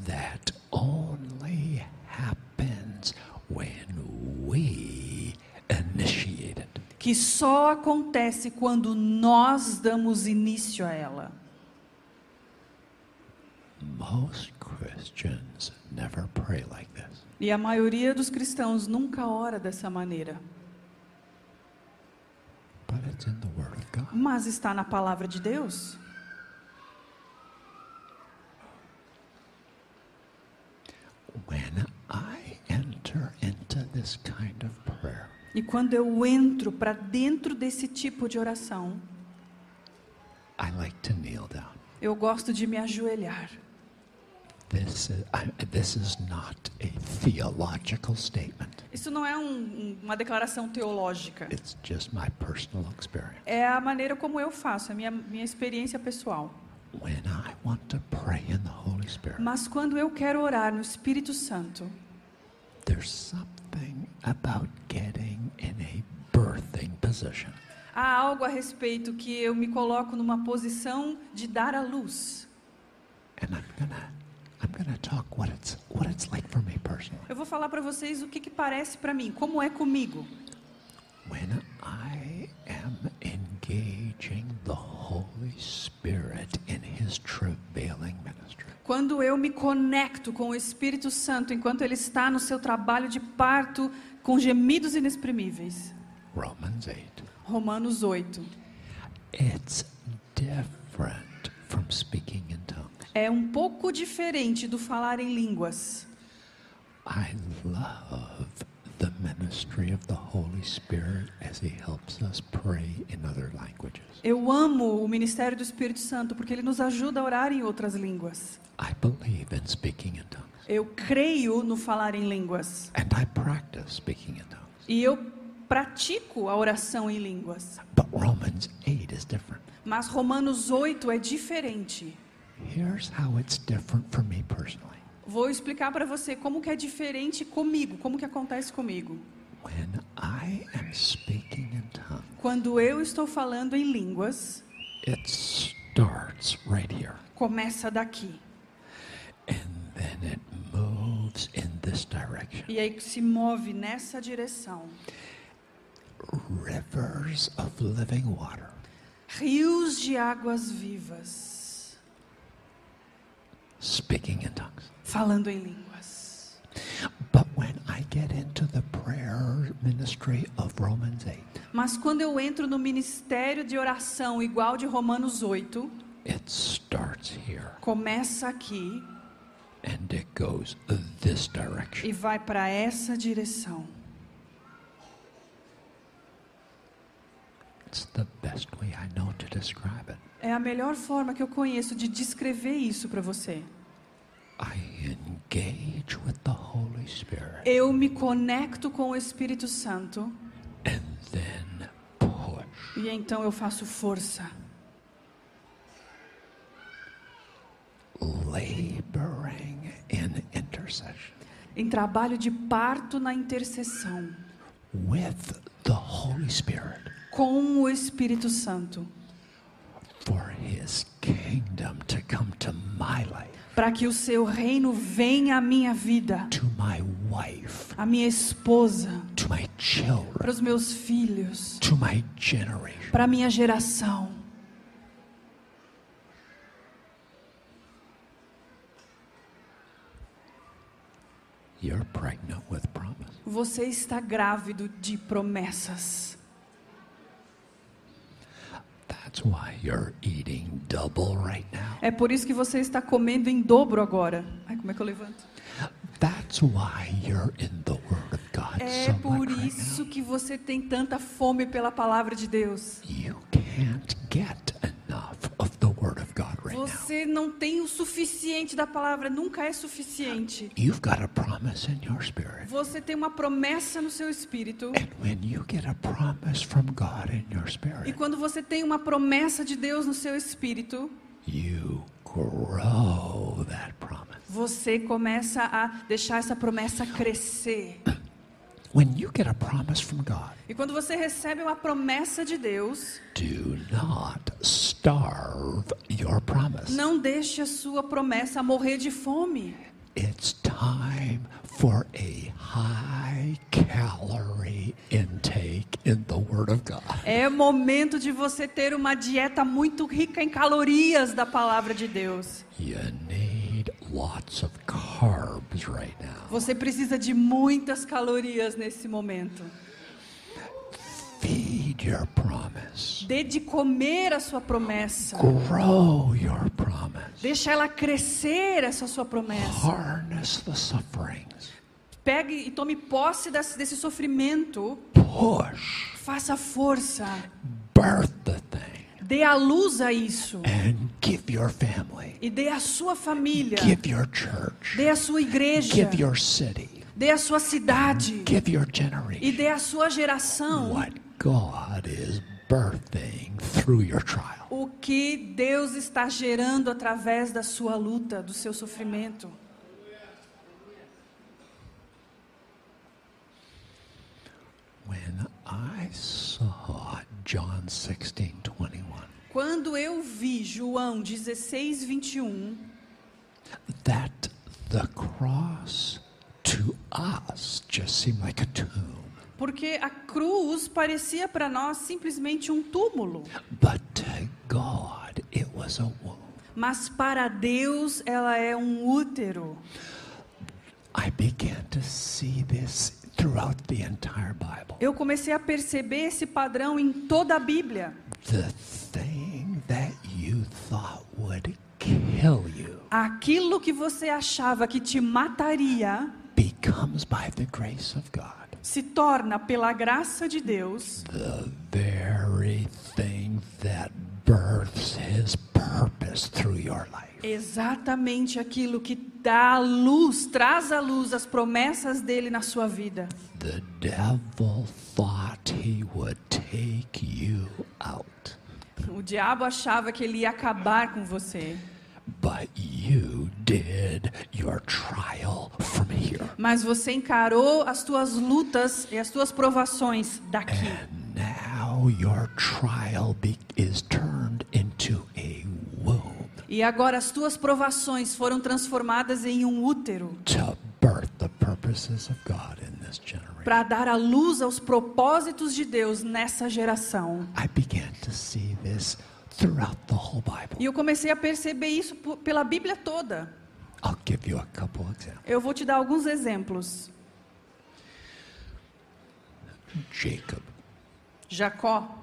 that only happens when we initiate it. que só acontece quando nós damos início a ela. Most Christians never pray like this. E a maioria dos cristãos nunca ora dessa maneira. But it's in the. Mas está na palavra de Deus. When I enter into this kind of prayer, E quando eu entro para dentro desse tipo de oração, I like to kneel down. eu gosto de me ajoelhar. This is, I, this is not a theological statement. Isso não é um- um- uma declaração teológica. It's just my personal experience. É a maneira como eu faço, a minha, minha experiência pessoal. When I want to pray in the Holy Spirit, Mas quando eu quero orar no Espírito Santo, there's something about getting in a birthing position. há algo a respeito que eu me coloco numa posição de dar à luz. And I'm gonna I'm gonna talk what it's what it's like for me personally. Eu vou falar para vocês o que, que parece para mim, como é comigo. When I am engaging the Holy Spirit in his travailing ministry. Quando eu me conecto com o Espírito Santo enquanto ele está no seu trabalho de parto com gemidos inexprimíveis. Romans 8. Romanos 8. It's different from speaking in tongues. É um pouco diferente do falar em línguas. I love the ministry of the Holy Spirit as he helps us pray in other languages. Eu amo o ministério do Espírito Santo porque ele nos ajuda a orar em outras línguas. I believe in speaking in tongues. Eu creio no falar em línguas. And I practice speaking in tongues. E eu pratico a oração em línguas. But Romans 8 is different. Mas Romanos 8 é diferente. Here's how it's different for me personally. Vou explicar para você como que é diferente comigo, como que acontece comigo. When I am speaking in tongues, Quando eu estou falando em línguas, it starts right here. começa daqui. And then it moves in this direction. E aí se move nessa direção. Rivers of living water Rios de águas vivas. Speaking in tongues. Falando em línguas. But when I get into the prayer ministry of Romans 8, Mas quando eu entro no ministério de oração igual de Romanos 8, it starts here começa aqui and it goes this direction. e vai para essa direção. It's the best way I know to describe it. É a melhor forma que eu conheço de descrever isso para você. I engage with the Holy Spirit. Eu me conecto com o Espírito Santo. E então eu faço força. Laboring in intercession. Em trabalho de parto na intercessão. With the Holy Spirit com o Espírito Santo, para que o seu reino venha à minha vida, wife, à minha esposa, my para children, os meus filhos, para a minha geração. You're pregnant with promise. Você está grávido de promessas. That's why you're eating double right now. É por isso que você está comendo em dobro agora. Ai, como é que eu levanto? That's why you're in the Word of God É so por much right isso que você tem tanta fome pela palavra de Deus. You can't get right now. Você não tem o suficiente da palavra, nunca é suficiente. You've got a promise in your spirit. Você tem uma promessa no seu espírito. And when you get a promise from God in your E quando você tem uma promessa de Deus no seu espírito, you grow that promise. você começa a deixar essa promessa crescer. When you get a promise from God, E quando você recebe uma promessa de Deus, do not starve your promise. não deixe a sua promessa morrer de fome. It's time for a high calorie intake in the Word of God. É momento de você ter uma dieta muito rica em calorias da palavra de Deus. You need lots of carbs right now. Você precisa de muitas calorias nesse momento. Feed your promise. Dê de comer a sua promessa. Grow your promise. Deixa ela crescer, essa sua promessa. Harness the sufferings. Pegue e tome posse desse, desse sofrimento. Push. Faça força. Birth the thing. Dê a luz a isso. And give your family. E dê a sua família. Give your church. Dê a sua igreja. Give your city. Dê a sua cidade. Give your E generation. dê a sua geração. What God is birthing through your trial. O que Deus está gerando através da sua luta, do seu sofrimento. When I saw John 16 21, Quando eu vi João 16, 21, that the cross to us just seemed like a tomb. porque a cruz parecia para nós simplesmente um túmulo, But to God, it was a womb. mas para Deus ela é um útero. I began to see this throughout the entire Bible. Eu comecei a perceber esse padrão em toda a Bíblia. The thing that you thought would kill you Aquilo que você achava que te mataria becomes, by the grace of God, se torna, pela graça de Deus, the very thing that births His purpose through your life. Exatamente aquilo que dá a luz, traz à luz as promessas dele na sua vida. The devil thought he would take you out, O diabo achava que ele ia acabar com você, but you did your trial from here. mas você encarou as tuas lutas e as tuas provações daqui. Now your trial is turned into a E agora as tuas provações foram transformadas em um útero para dar a luz aos propósitos de Deus nessa geração. E eu comecei a perceber isso pela Bíblia toda. I'll give you a couple examples. Eu vou te dar alguns exemplos. Jacob. Jacó.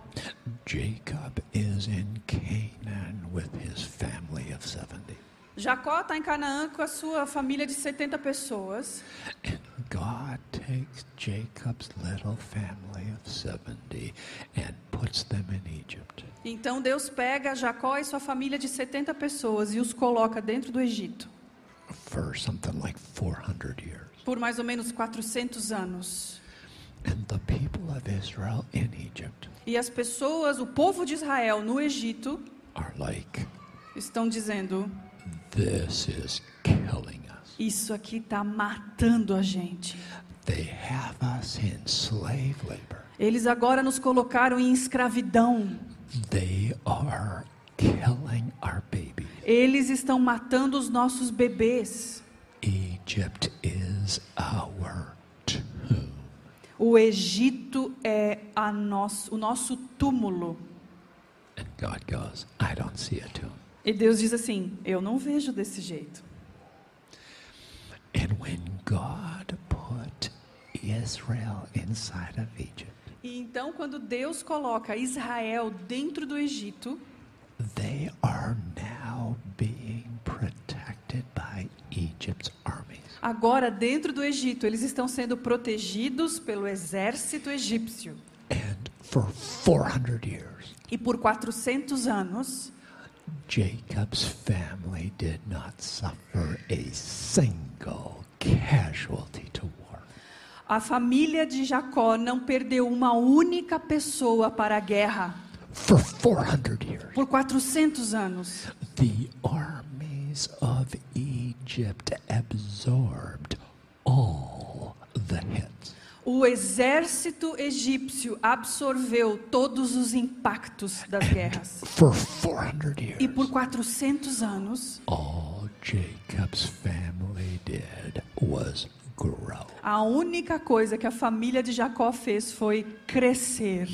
Jacob is in Canaan with his family of 70. Jacó está em Canaã com a sua família de 70 pessoas. And God takes Jacob's little family of 70 and puts them in Egypt. Então Deus pega Jacó e sua família de 70 pessoas e os coloca dentro do Egito for something like 400 years. por mais ou menos 400 anos. And the people of Israel in Egypt E as pessoas, o povo de Israel no Egito, like, estão dizendo. Isso aqui está matando a gente. Eles agora nos colocaram em escravidão. They are killing our babies. Eles estão matando os nossos bebês. Egypt is our. O Egito é a nosso, o nosso túmulo. And God goes, I don't see a tomb. E Deus diz assim: Eu não vejo desse jeito. And when God put Israel inside of Egypt, E então, quando Deus coloca Israel dentro do Egito, they are now being protected by Egypt's. Agora dentro do Egito, eles estão sendo protegidos pelo exército egípcio. And for 400 years, E por 400 anos, Jacob's family did not suffer a single casualty to war. a família de Jacó não perdeu uma única pessoa para a guerra. For 400 years, Por 400 anos, the armies of Egypt absorbed all the hits. o exército egípcio absorveu todos os impactos das guerras. For 400 E years, por 400 anos, all Jacob's family did was grow. a única coisa que a família de Jacó fez foi crescer.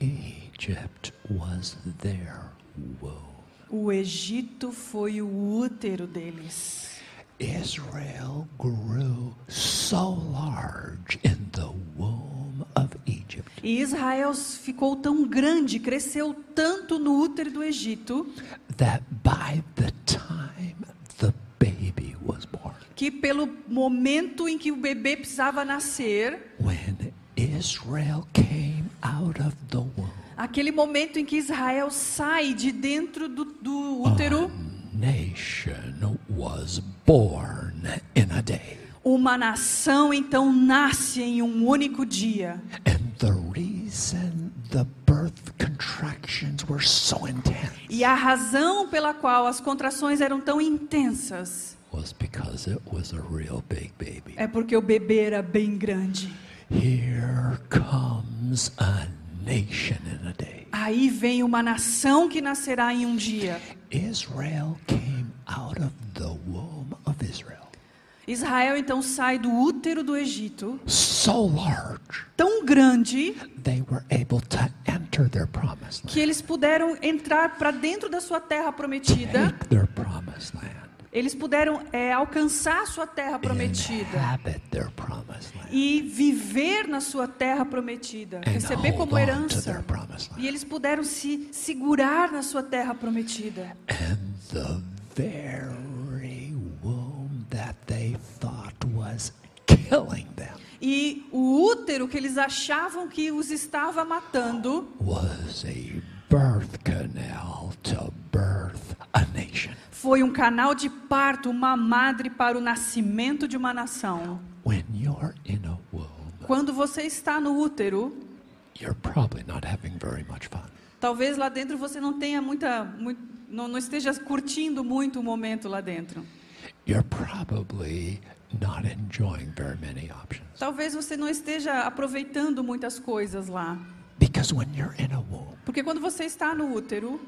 Egypt was their womb. O Egito foi o útero deles. Israel grew so large in the womb of Egypt E Israel ficou tão grande, cresceu tanto no útero do Egito, that by the time the baby was born, que pelo momento em que o bebê precisava nascer, when Israel came out of the womb, aquele momento em que Israel sai de dentro do, do útero, uma nação então nasce em um único dia. So E a razão pela qual as contrações eram tão intensas was because it was a real big baby. é porque o bebê era bem grande. Here comes a nation in a day. Aí vem uma nação que nascerá em um dia. Israel came out of the womb of Israel. Israel então sai do útero do Egito, So large, tão grande they were able to enter their promised land. que eles puderam entrar para dentro da sua terra prometida. Take their promised land. Eles puderam é, alcançar a sua terra prometida e viver na sua terra prometida, receber como herança. E eles puderam se segurar na sua terra prometida. E o útero que eles achavam que os estava matando was a birth canal to birth a nation. Foi um canal de parto, uma madre para o nascimento de uma nação. Quando você está no útero, talvez lá dentro você não tenha muita, mui- não, não esteja curtindo muito o momento lá dentro. You're probably not enjoying very many options. Talvez você não esteja aproveitando muitas coisas lá. Because when you're in a womb, Porque quando você está no útero,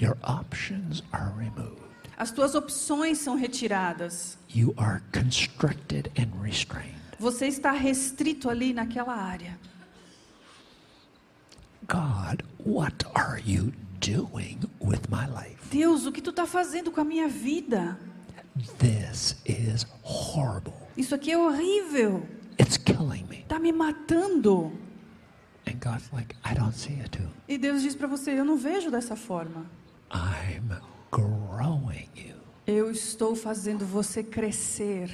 your options are removed. As tuas opções são retiradas. You are constricted and restrained. Você está restrito ali naquela área. God, what are you doing with my life? Deus, o que tu está fazendo com a minha vida? This is horrible. Isso aqui é horrível. It's killing me. Está me matando. And God's like, I don't see it too. E Deus diz para você: Eu não vejo dessa forma. I'm growing you. Eu estou fazendo você crescer.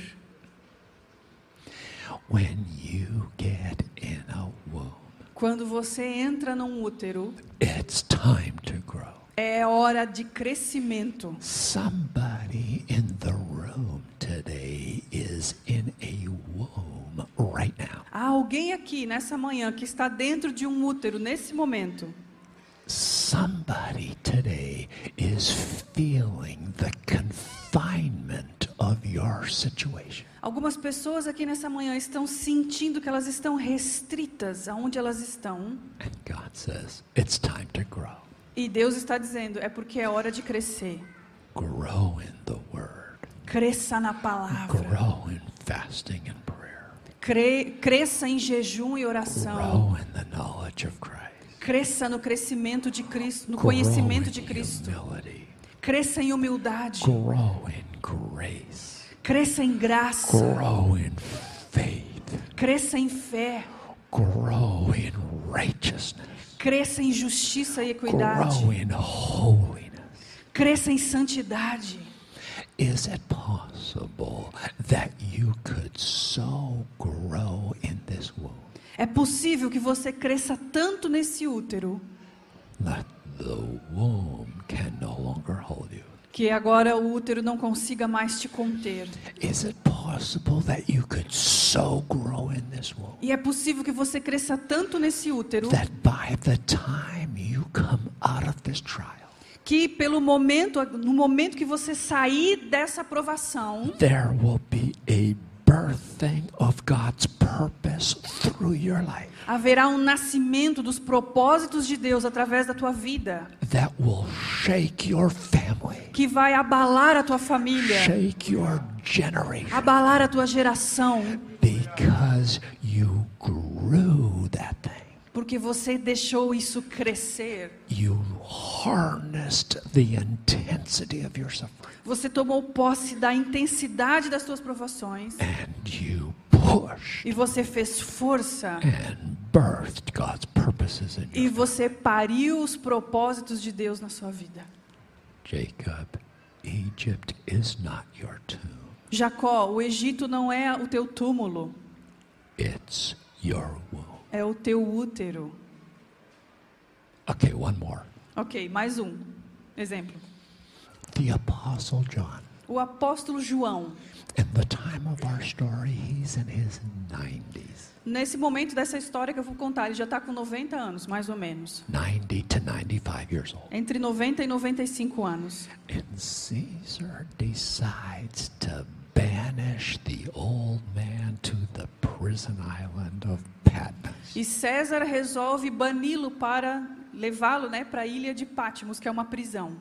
When you get in a womb, Quando você entra num útero, it's time to grow. é hora de crescimento. Somebody in the room today is in a womb right now. Há alguém aqui nessa manhã que está dentro de um útero nesse momento. Somebody today is feeling the confinement of your situation. Algumas pessoas aqui nessa manhã estão sentindo que elas estão restritas aonde elas estão. And God says, it's time to grow. E Deus está dizendo: é porque é hora de crescer. Grow in the word. Cresça na palavra. Grow in fasting and prayer. Cre- cresça em jejum e oração. Grow in the knowledge of Christ. Cresça no crescimento de Cristo, no conhecimento de Cristo. Cresça em humildade. Cresça em graça. Grow in faith. Cresça em fé. Grow in righteousness. Cresça em justiça e equidade. Cresça em santidade. Is it possible that you could so grow in this womb É possível que você cresça tanto nesse útero that the womb can no longer hold you? que agora o útero não consiga mais te conter. Is it possible that you could so grow in this womb E é possível que você cresça tanto nesse útero that by the time you come out of this trial, que pelo momento, no momento que você sair dessa aprovação, there will be a birthing of God's purpose through your life. Haverá um nascimento dos propósitos de Deus através da tua vida, that will shake your family, que vai abalar a tua família, shake your generation. abalar a tua geração, Because you grew that thing. Porque você deixou isso crescer. You harnessed the intensity of your suffering Você tomou posse da intensidade das suas provações and you pushed e você fez força and birthed God's purposes in e you. você pariu os propósitos de Deus na sua vida. Jacob, Egypt is not your tomb, Jacó, o Egito não é o teu túmulo, it's your womb. É o teu útero. Okay, one more. Ok, mais um exemplo. The Apostle John. O apóstolo João, In the time of our story, he's in his 90s. nesse momento dessa história que eu vou contar, ele já está com 90 anos, mais ou menos. 90 to 95 years old. Entre 90 e 95 anos. And Caesar decides to banish the old man to the prison island of. E César resolve bani-lo para levá-lo né, para a ilha de Patmos, que é uma prisão.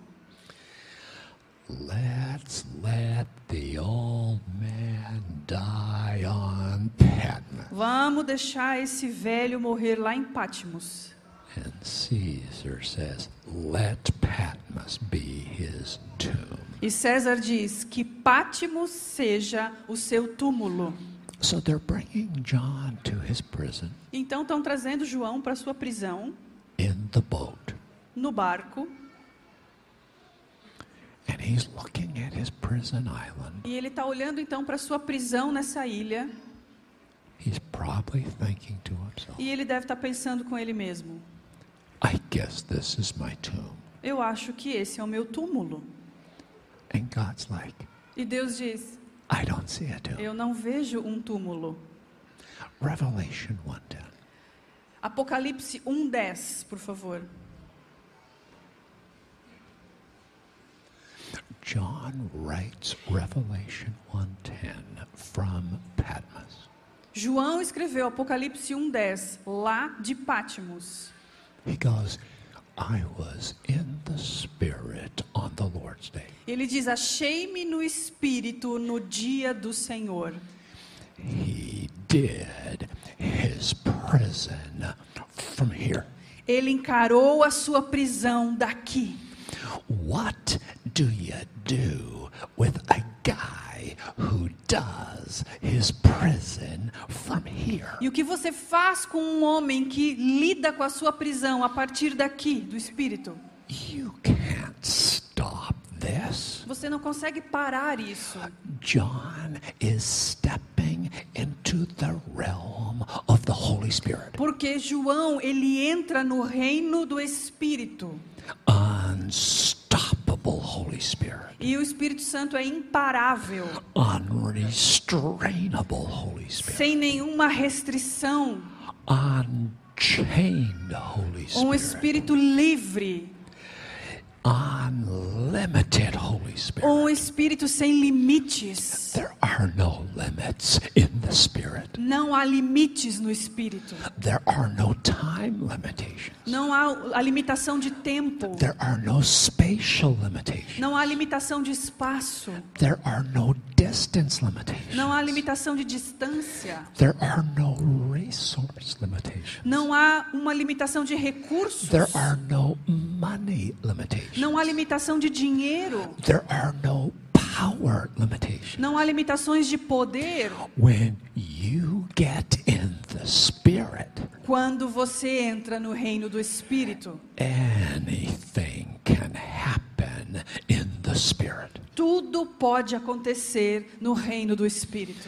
Let's let the old man die on Patmos. Vamos deixar esse velho morrer lá em Patmos. And Caesar says, let Patmos be his tomb. E César diz que Patmos seja o seu túmulo. So they're bringing John to his prison Então estão trazendo João para sua prisão in the boat. no barco And he's looking at his prison island. e ele está olhando então para sua prisão nessa ilha He's probably thinking to himself, e ele deve estar pensando com ele mesmo: I guess this is my tomb. eu acho que esse é o meu túmulo. And God's like, E Deus diz: I don't see a tomb. eu não vejo um túmulo. Revelation 1:10. Apocalipse 1:10, por favor. John writes Revelation 1:10 from Patmos. João escreveu Apocalipse 1:10 lá de Patmos. He goes, I was in the Spirit on the Lord's day. Ele diz: Achei-me no espírito no dia do Senhor. He did his prison from here. Ele encarou a sua prisão daqui. What do you do with a guy who does his prison from here? E o que você faz com um homem que lida com a sua prisão a partir daqui, do espírito? You can't stop this. Você não consegue parar isso. John is stepping into the realm of the Holy Spirit. Porque João, ele entra no reino do espírito. Unstoppable Holy Spirit. E o Espírito Santo é imparável, Unrestrainable Holy Spirit. sem nenhuma restrição. Unchained Holy Um Spirit. espírito livre, Unlimited Holy Spirit. um espírito sem limites. There are no limits in the Spirit. Não há limites no espírito. There are no time limitations. Não há a limitação de tempo. There are no spatial limitations. Não há limitação de espaço. There are no distance limitations. Não há limitação de distância. There are no resource limitations. Não há uma limitação de recursos. There are no money limitations. Não há limitação de dinheiro. There are no power limitations. Não há limitações de poder. When you get in the Spirit, Quando você entra no reino do Espírito, anything can happen in the Spirit. tudo pode acontecer no reino do Espírito.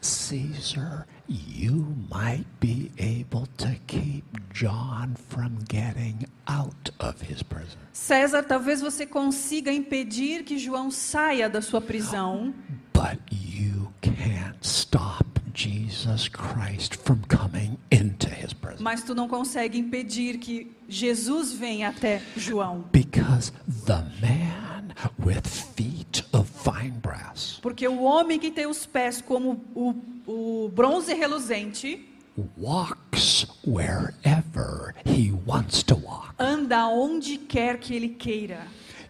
Caesar, you might be able to keep John from getting out of his prison. César, talvez você consiga impedir que João saia da sua prisão, But you can't stop Jesus Christ from coming into his prison. mas tu não consegue impedir que Jesus venha até João. Because the man with feet of fine brass Porque o homem que tem os pés como o, o bronze reluzente walks wherever he wants to walk. anda onde quer que ele queira.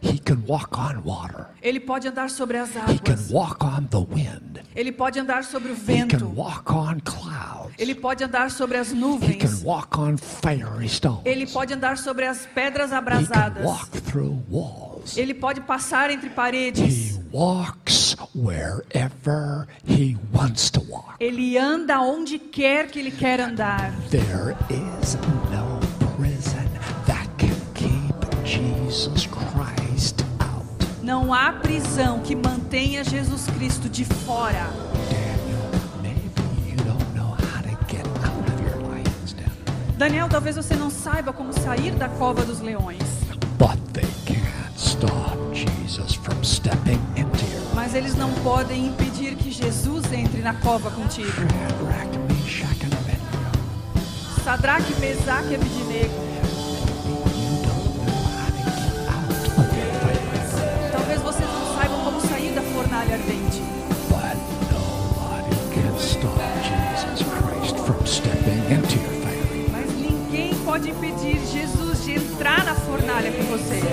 He can walk on water. Ele pode andar sobre as He can águas. walk on the wind. Ele pode andar sobre o He can vento. walk on clouds. Ele pode andar sobre as He can nuvens. walk on fiery stones. Ele pode andar sobre as pedras He can abrasadas. walk through walls. Ele pode passar entre He paredes. walks wherever he wants to walk. Ele anda onde quer que ele quer andar. There is no prison that can keep Jesus Christ. Não há prisão que mantenha Jesus Cristo de fora. Daniel, talvez você não saiba como sair da cova dos leões. Mas eles não podem impedir que Jesus entre na cova contigo. Sadraque, Mesaque e Abednego. Fornalha ardente. but nobody can stop Jesus Christ from stepping into your fire. Mas ninguém pode impedir Jesus de entrar na fornalha com vocês.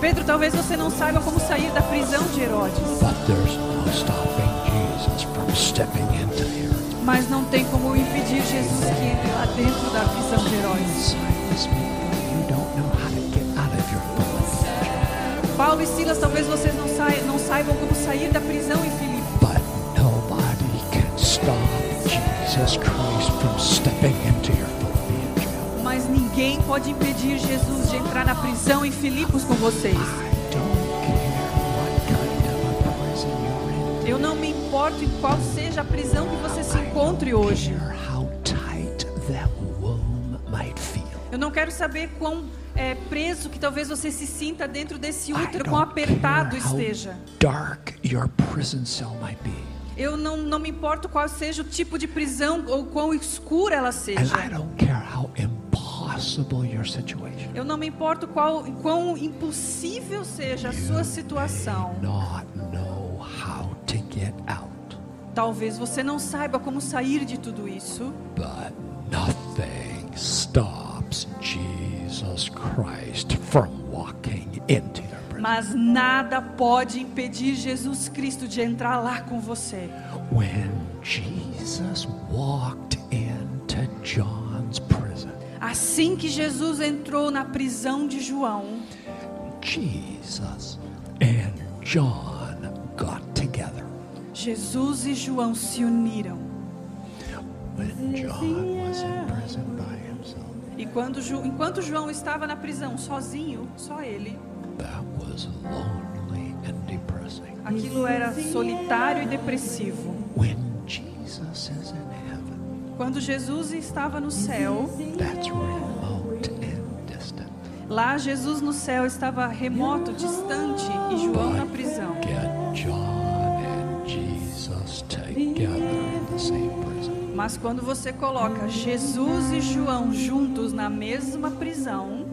Pedro, talvez você não saiba como sair da prisão de Herodes. but there's no stopping Jesus from stepping into Herod's Mas não tem como impedir Jesus que entre lá dentro da prisão de Herodes. Paulo e Silas, talvez vocês não, sai- não saibam como sair da prisão em Filipe. but nobody can stop Jesus Christ from stepping into your. Mas ninguém pode impedir Jesus de entrar na prisão em Filipos com vocês. Eu não me importo em qual seja a prisão que você se encontre hoje. Eu não quero saber quão é, preso que talvez você se sinta dentro desse útero, quão apertado esteja. dark your prison cell might be. Eu não, não me importo qual seja o tipo de prisão ou quão escura ela And seja. I don't care how impossible your situation. Eu não me importo qual, quão impossível seja a sua situação. Not know how to get out. Talvez você não saiba como sair de tudo isso, But nothing stops Jesus Christ from walking into your prison. mas nada pode impedir Jesus Cristo de entrar lá com você. When Jesus walked into John's prison, Assim que Jesus entrou na prisão de João, Jesus and John got together. Jesus e João se uniram. When John was in prison by E quando, enquanto João estava na prisão sozinho, só ele, aquilo era solitário e depressivo. Quando Jesus estava no céu, lá Jesus no céu estava remoto, distante e João na prisão. Get John and Jesus together in the same prison. Mas quando você coloca Jesus e João juntos na mesma prisão,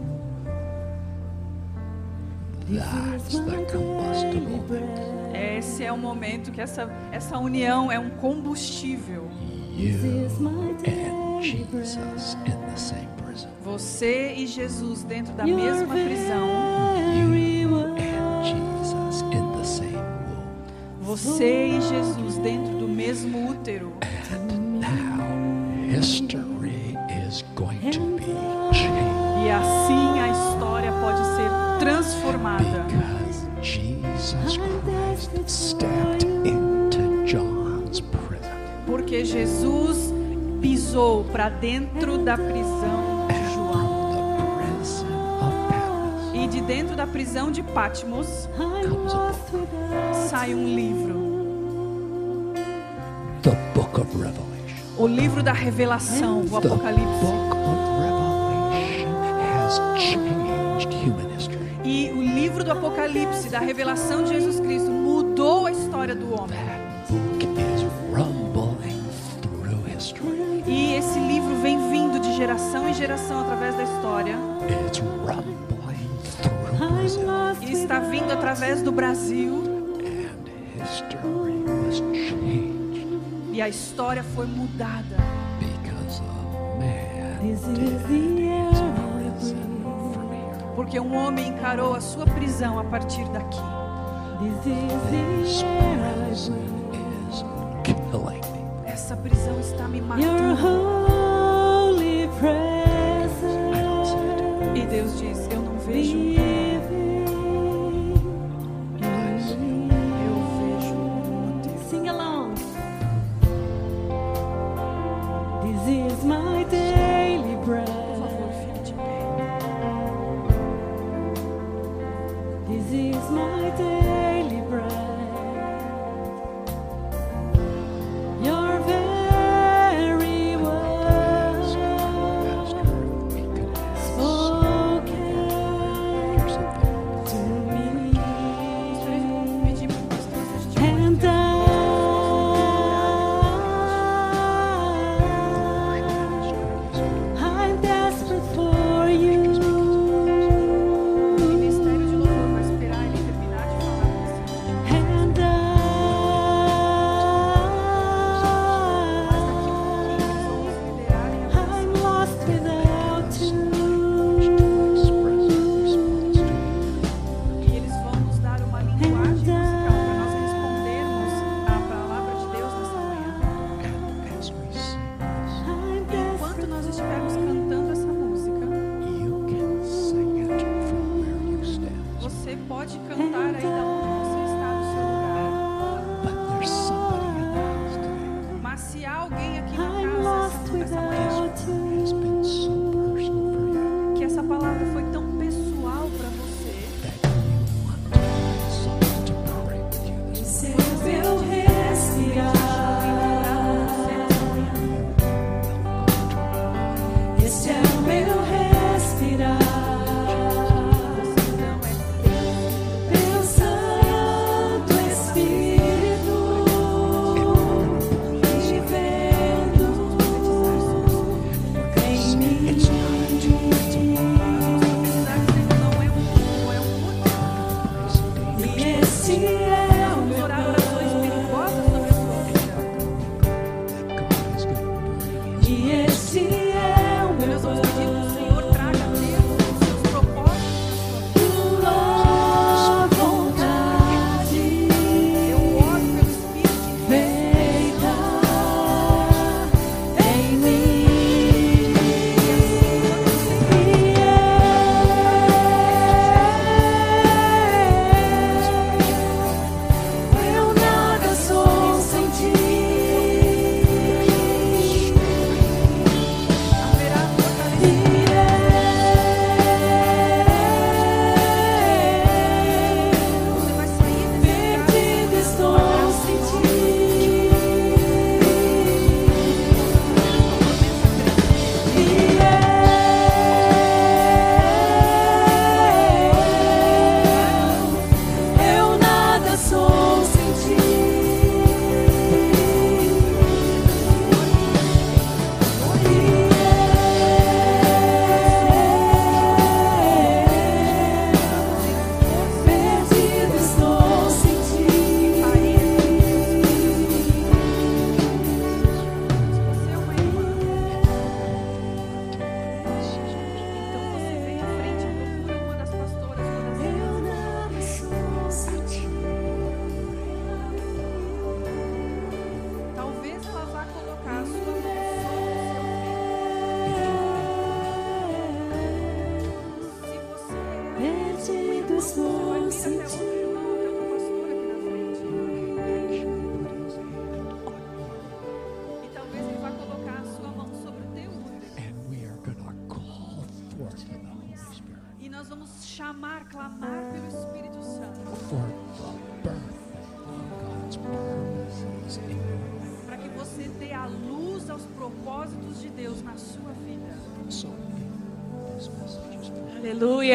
esse é o momento que essa, essa união é um combustível. Você e Jesus dentro da mesma prisão. Você e Jesus dentro do mesmo útero. History is going to be changed E assim a história pode ser transformada. because Jesus Christ stepped into John's prison. Porque Jesus pisou para dentro da prisão de João. E de dentro da prisão de Patmos sai um livro. the book of Revelation. O livro da revelação, o Apocalipse. E o livro do Apocalipse, da revelação de Jesus Cristo, mudou a história do homem. E esse livro vem vindo de geração em geração através da história. It's rumbling through Brazil. E está vindo através do Brasil. E a história foi mudada. Porque um homem encarou a sua prisão a partir daqui. Essa prisão está me matando.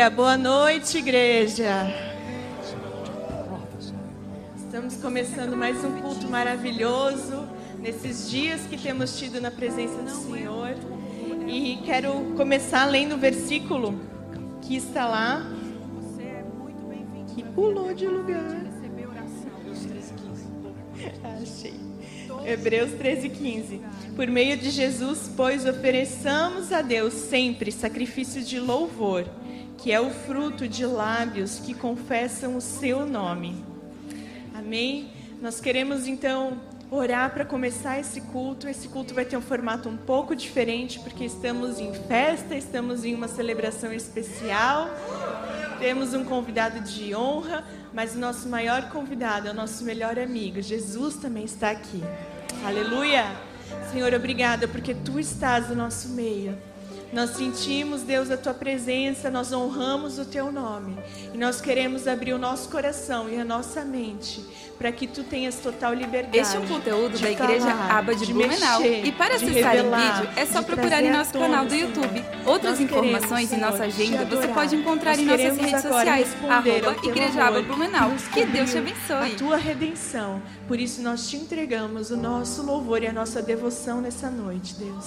Aleluia. Boa noite, igreja. Estamos começando mais um culto maravilhoso nesses dias que temos tido na presença do Senhor. E quero começar lendo o versículo que está lá. Que pulou de lugar. Achei. Hebreus 13, 15. Por meio de Jesus, pois, ofereçamos a Deus sempre sacrifício de louvor que é o fruto de lábios que confessam o seu nome. Amém? Nós queremos então orar para começar esse culto. Esse culto vai ter um formato um pouco diferente, porque estamos em festa, estamos em uma celebração especial. Temos um convidado de honra, mas o nosso maior convidado é o nosso melhor amigo. Jesus também está aqui. Aleluia! Senhor, obrigada porque tu estás no nosso meio. Nós sentimos, Deus, a tua presença, nós honramos o teu nome. E nós queremos abrir o nosso coração e a nossa mente para que tu tenhas total liberdade. Este é um conteúdo da Igreja falar, Aba de, de Blumenau. mexer, e para acessar revelar, o vídeo é só procurar em nosso tona, canal do Senhor. YouTube. Outras Nós informações queremos, e nossa Senhor, agenda você pode encontrar Nós em nossas redes sociais. Arroba Igreja Aba Blumenau. Que Deus te abençoe. A tua redenção. Por isso nós te entregamos o nosso louvor e a nossa devoção nessa noite, Deus.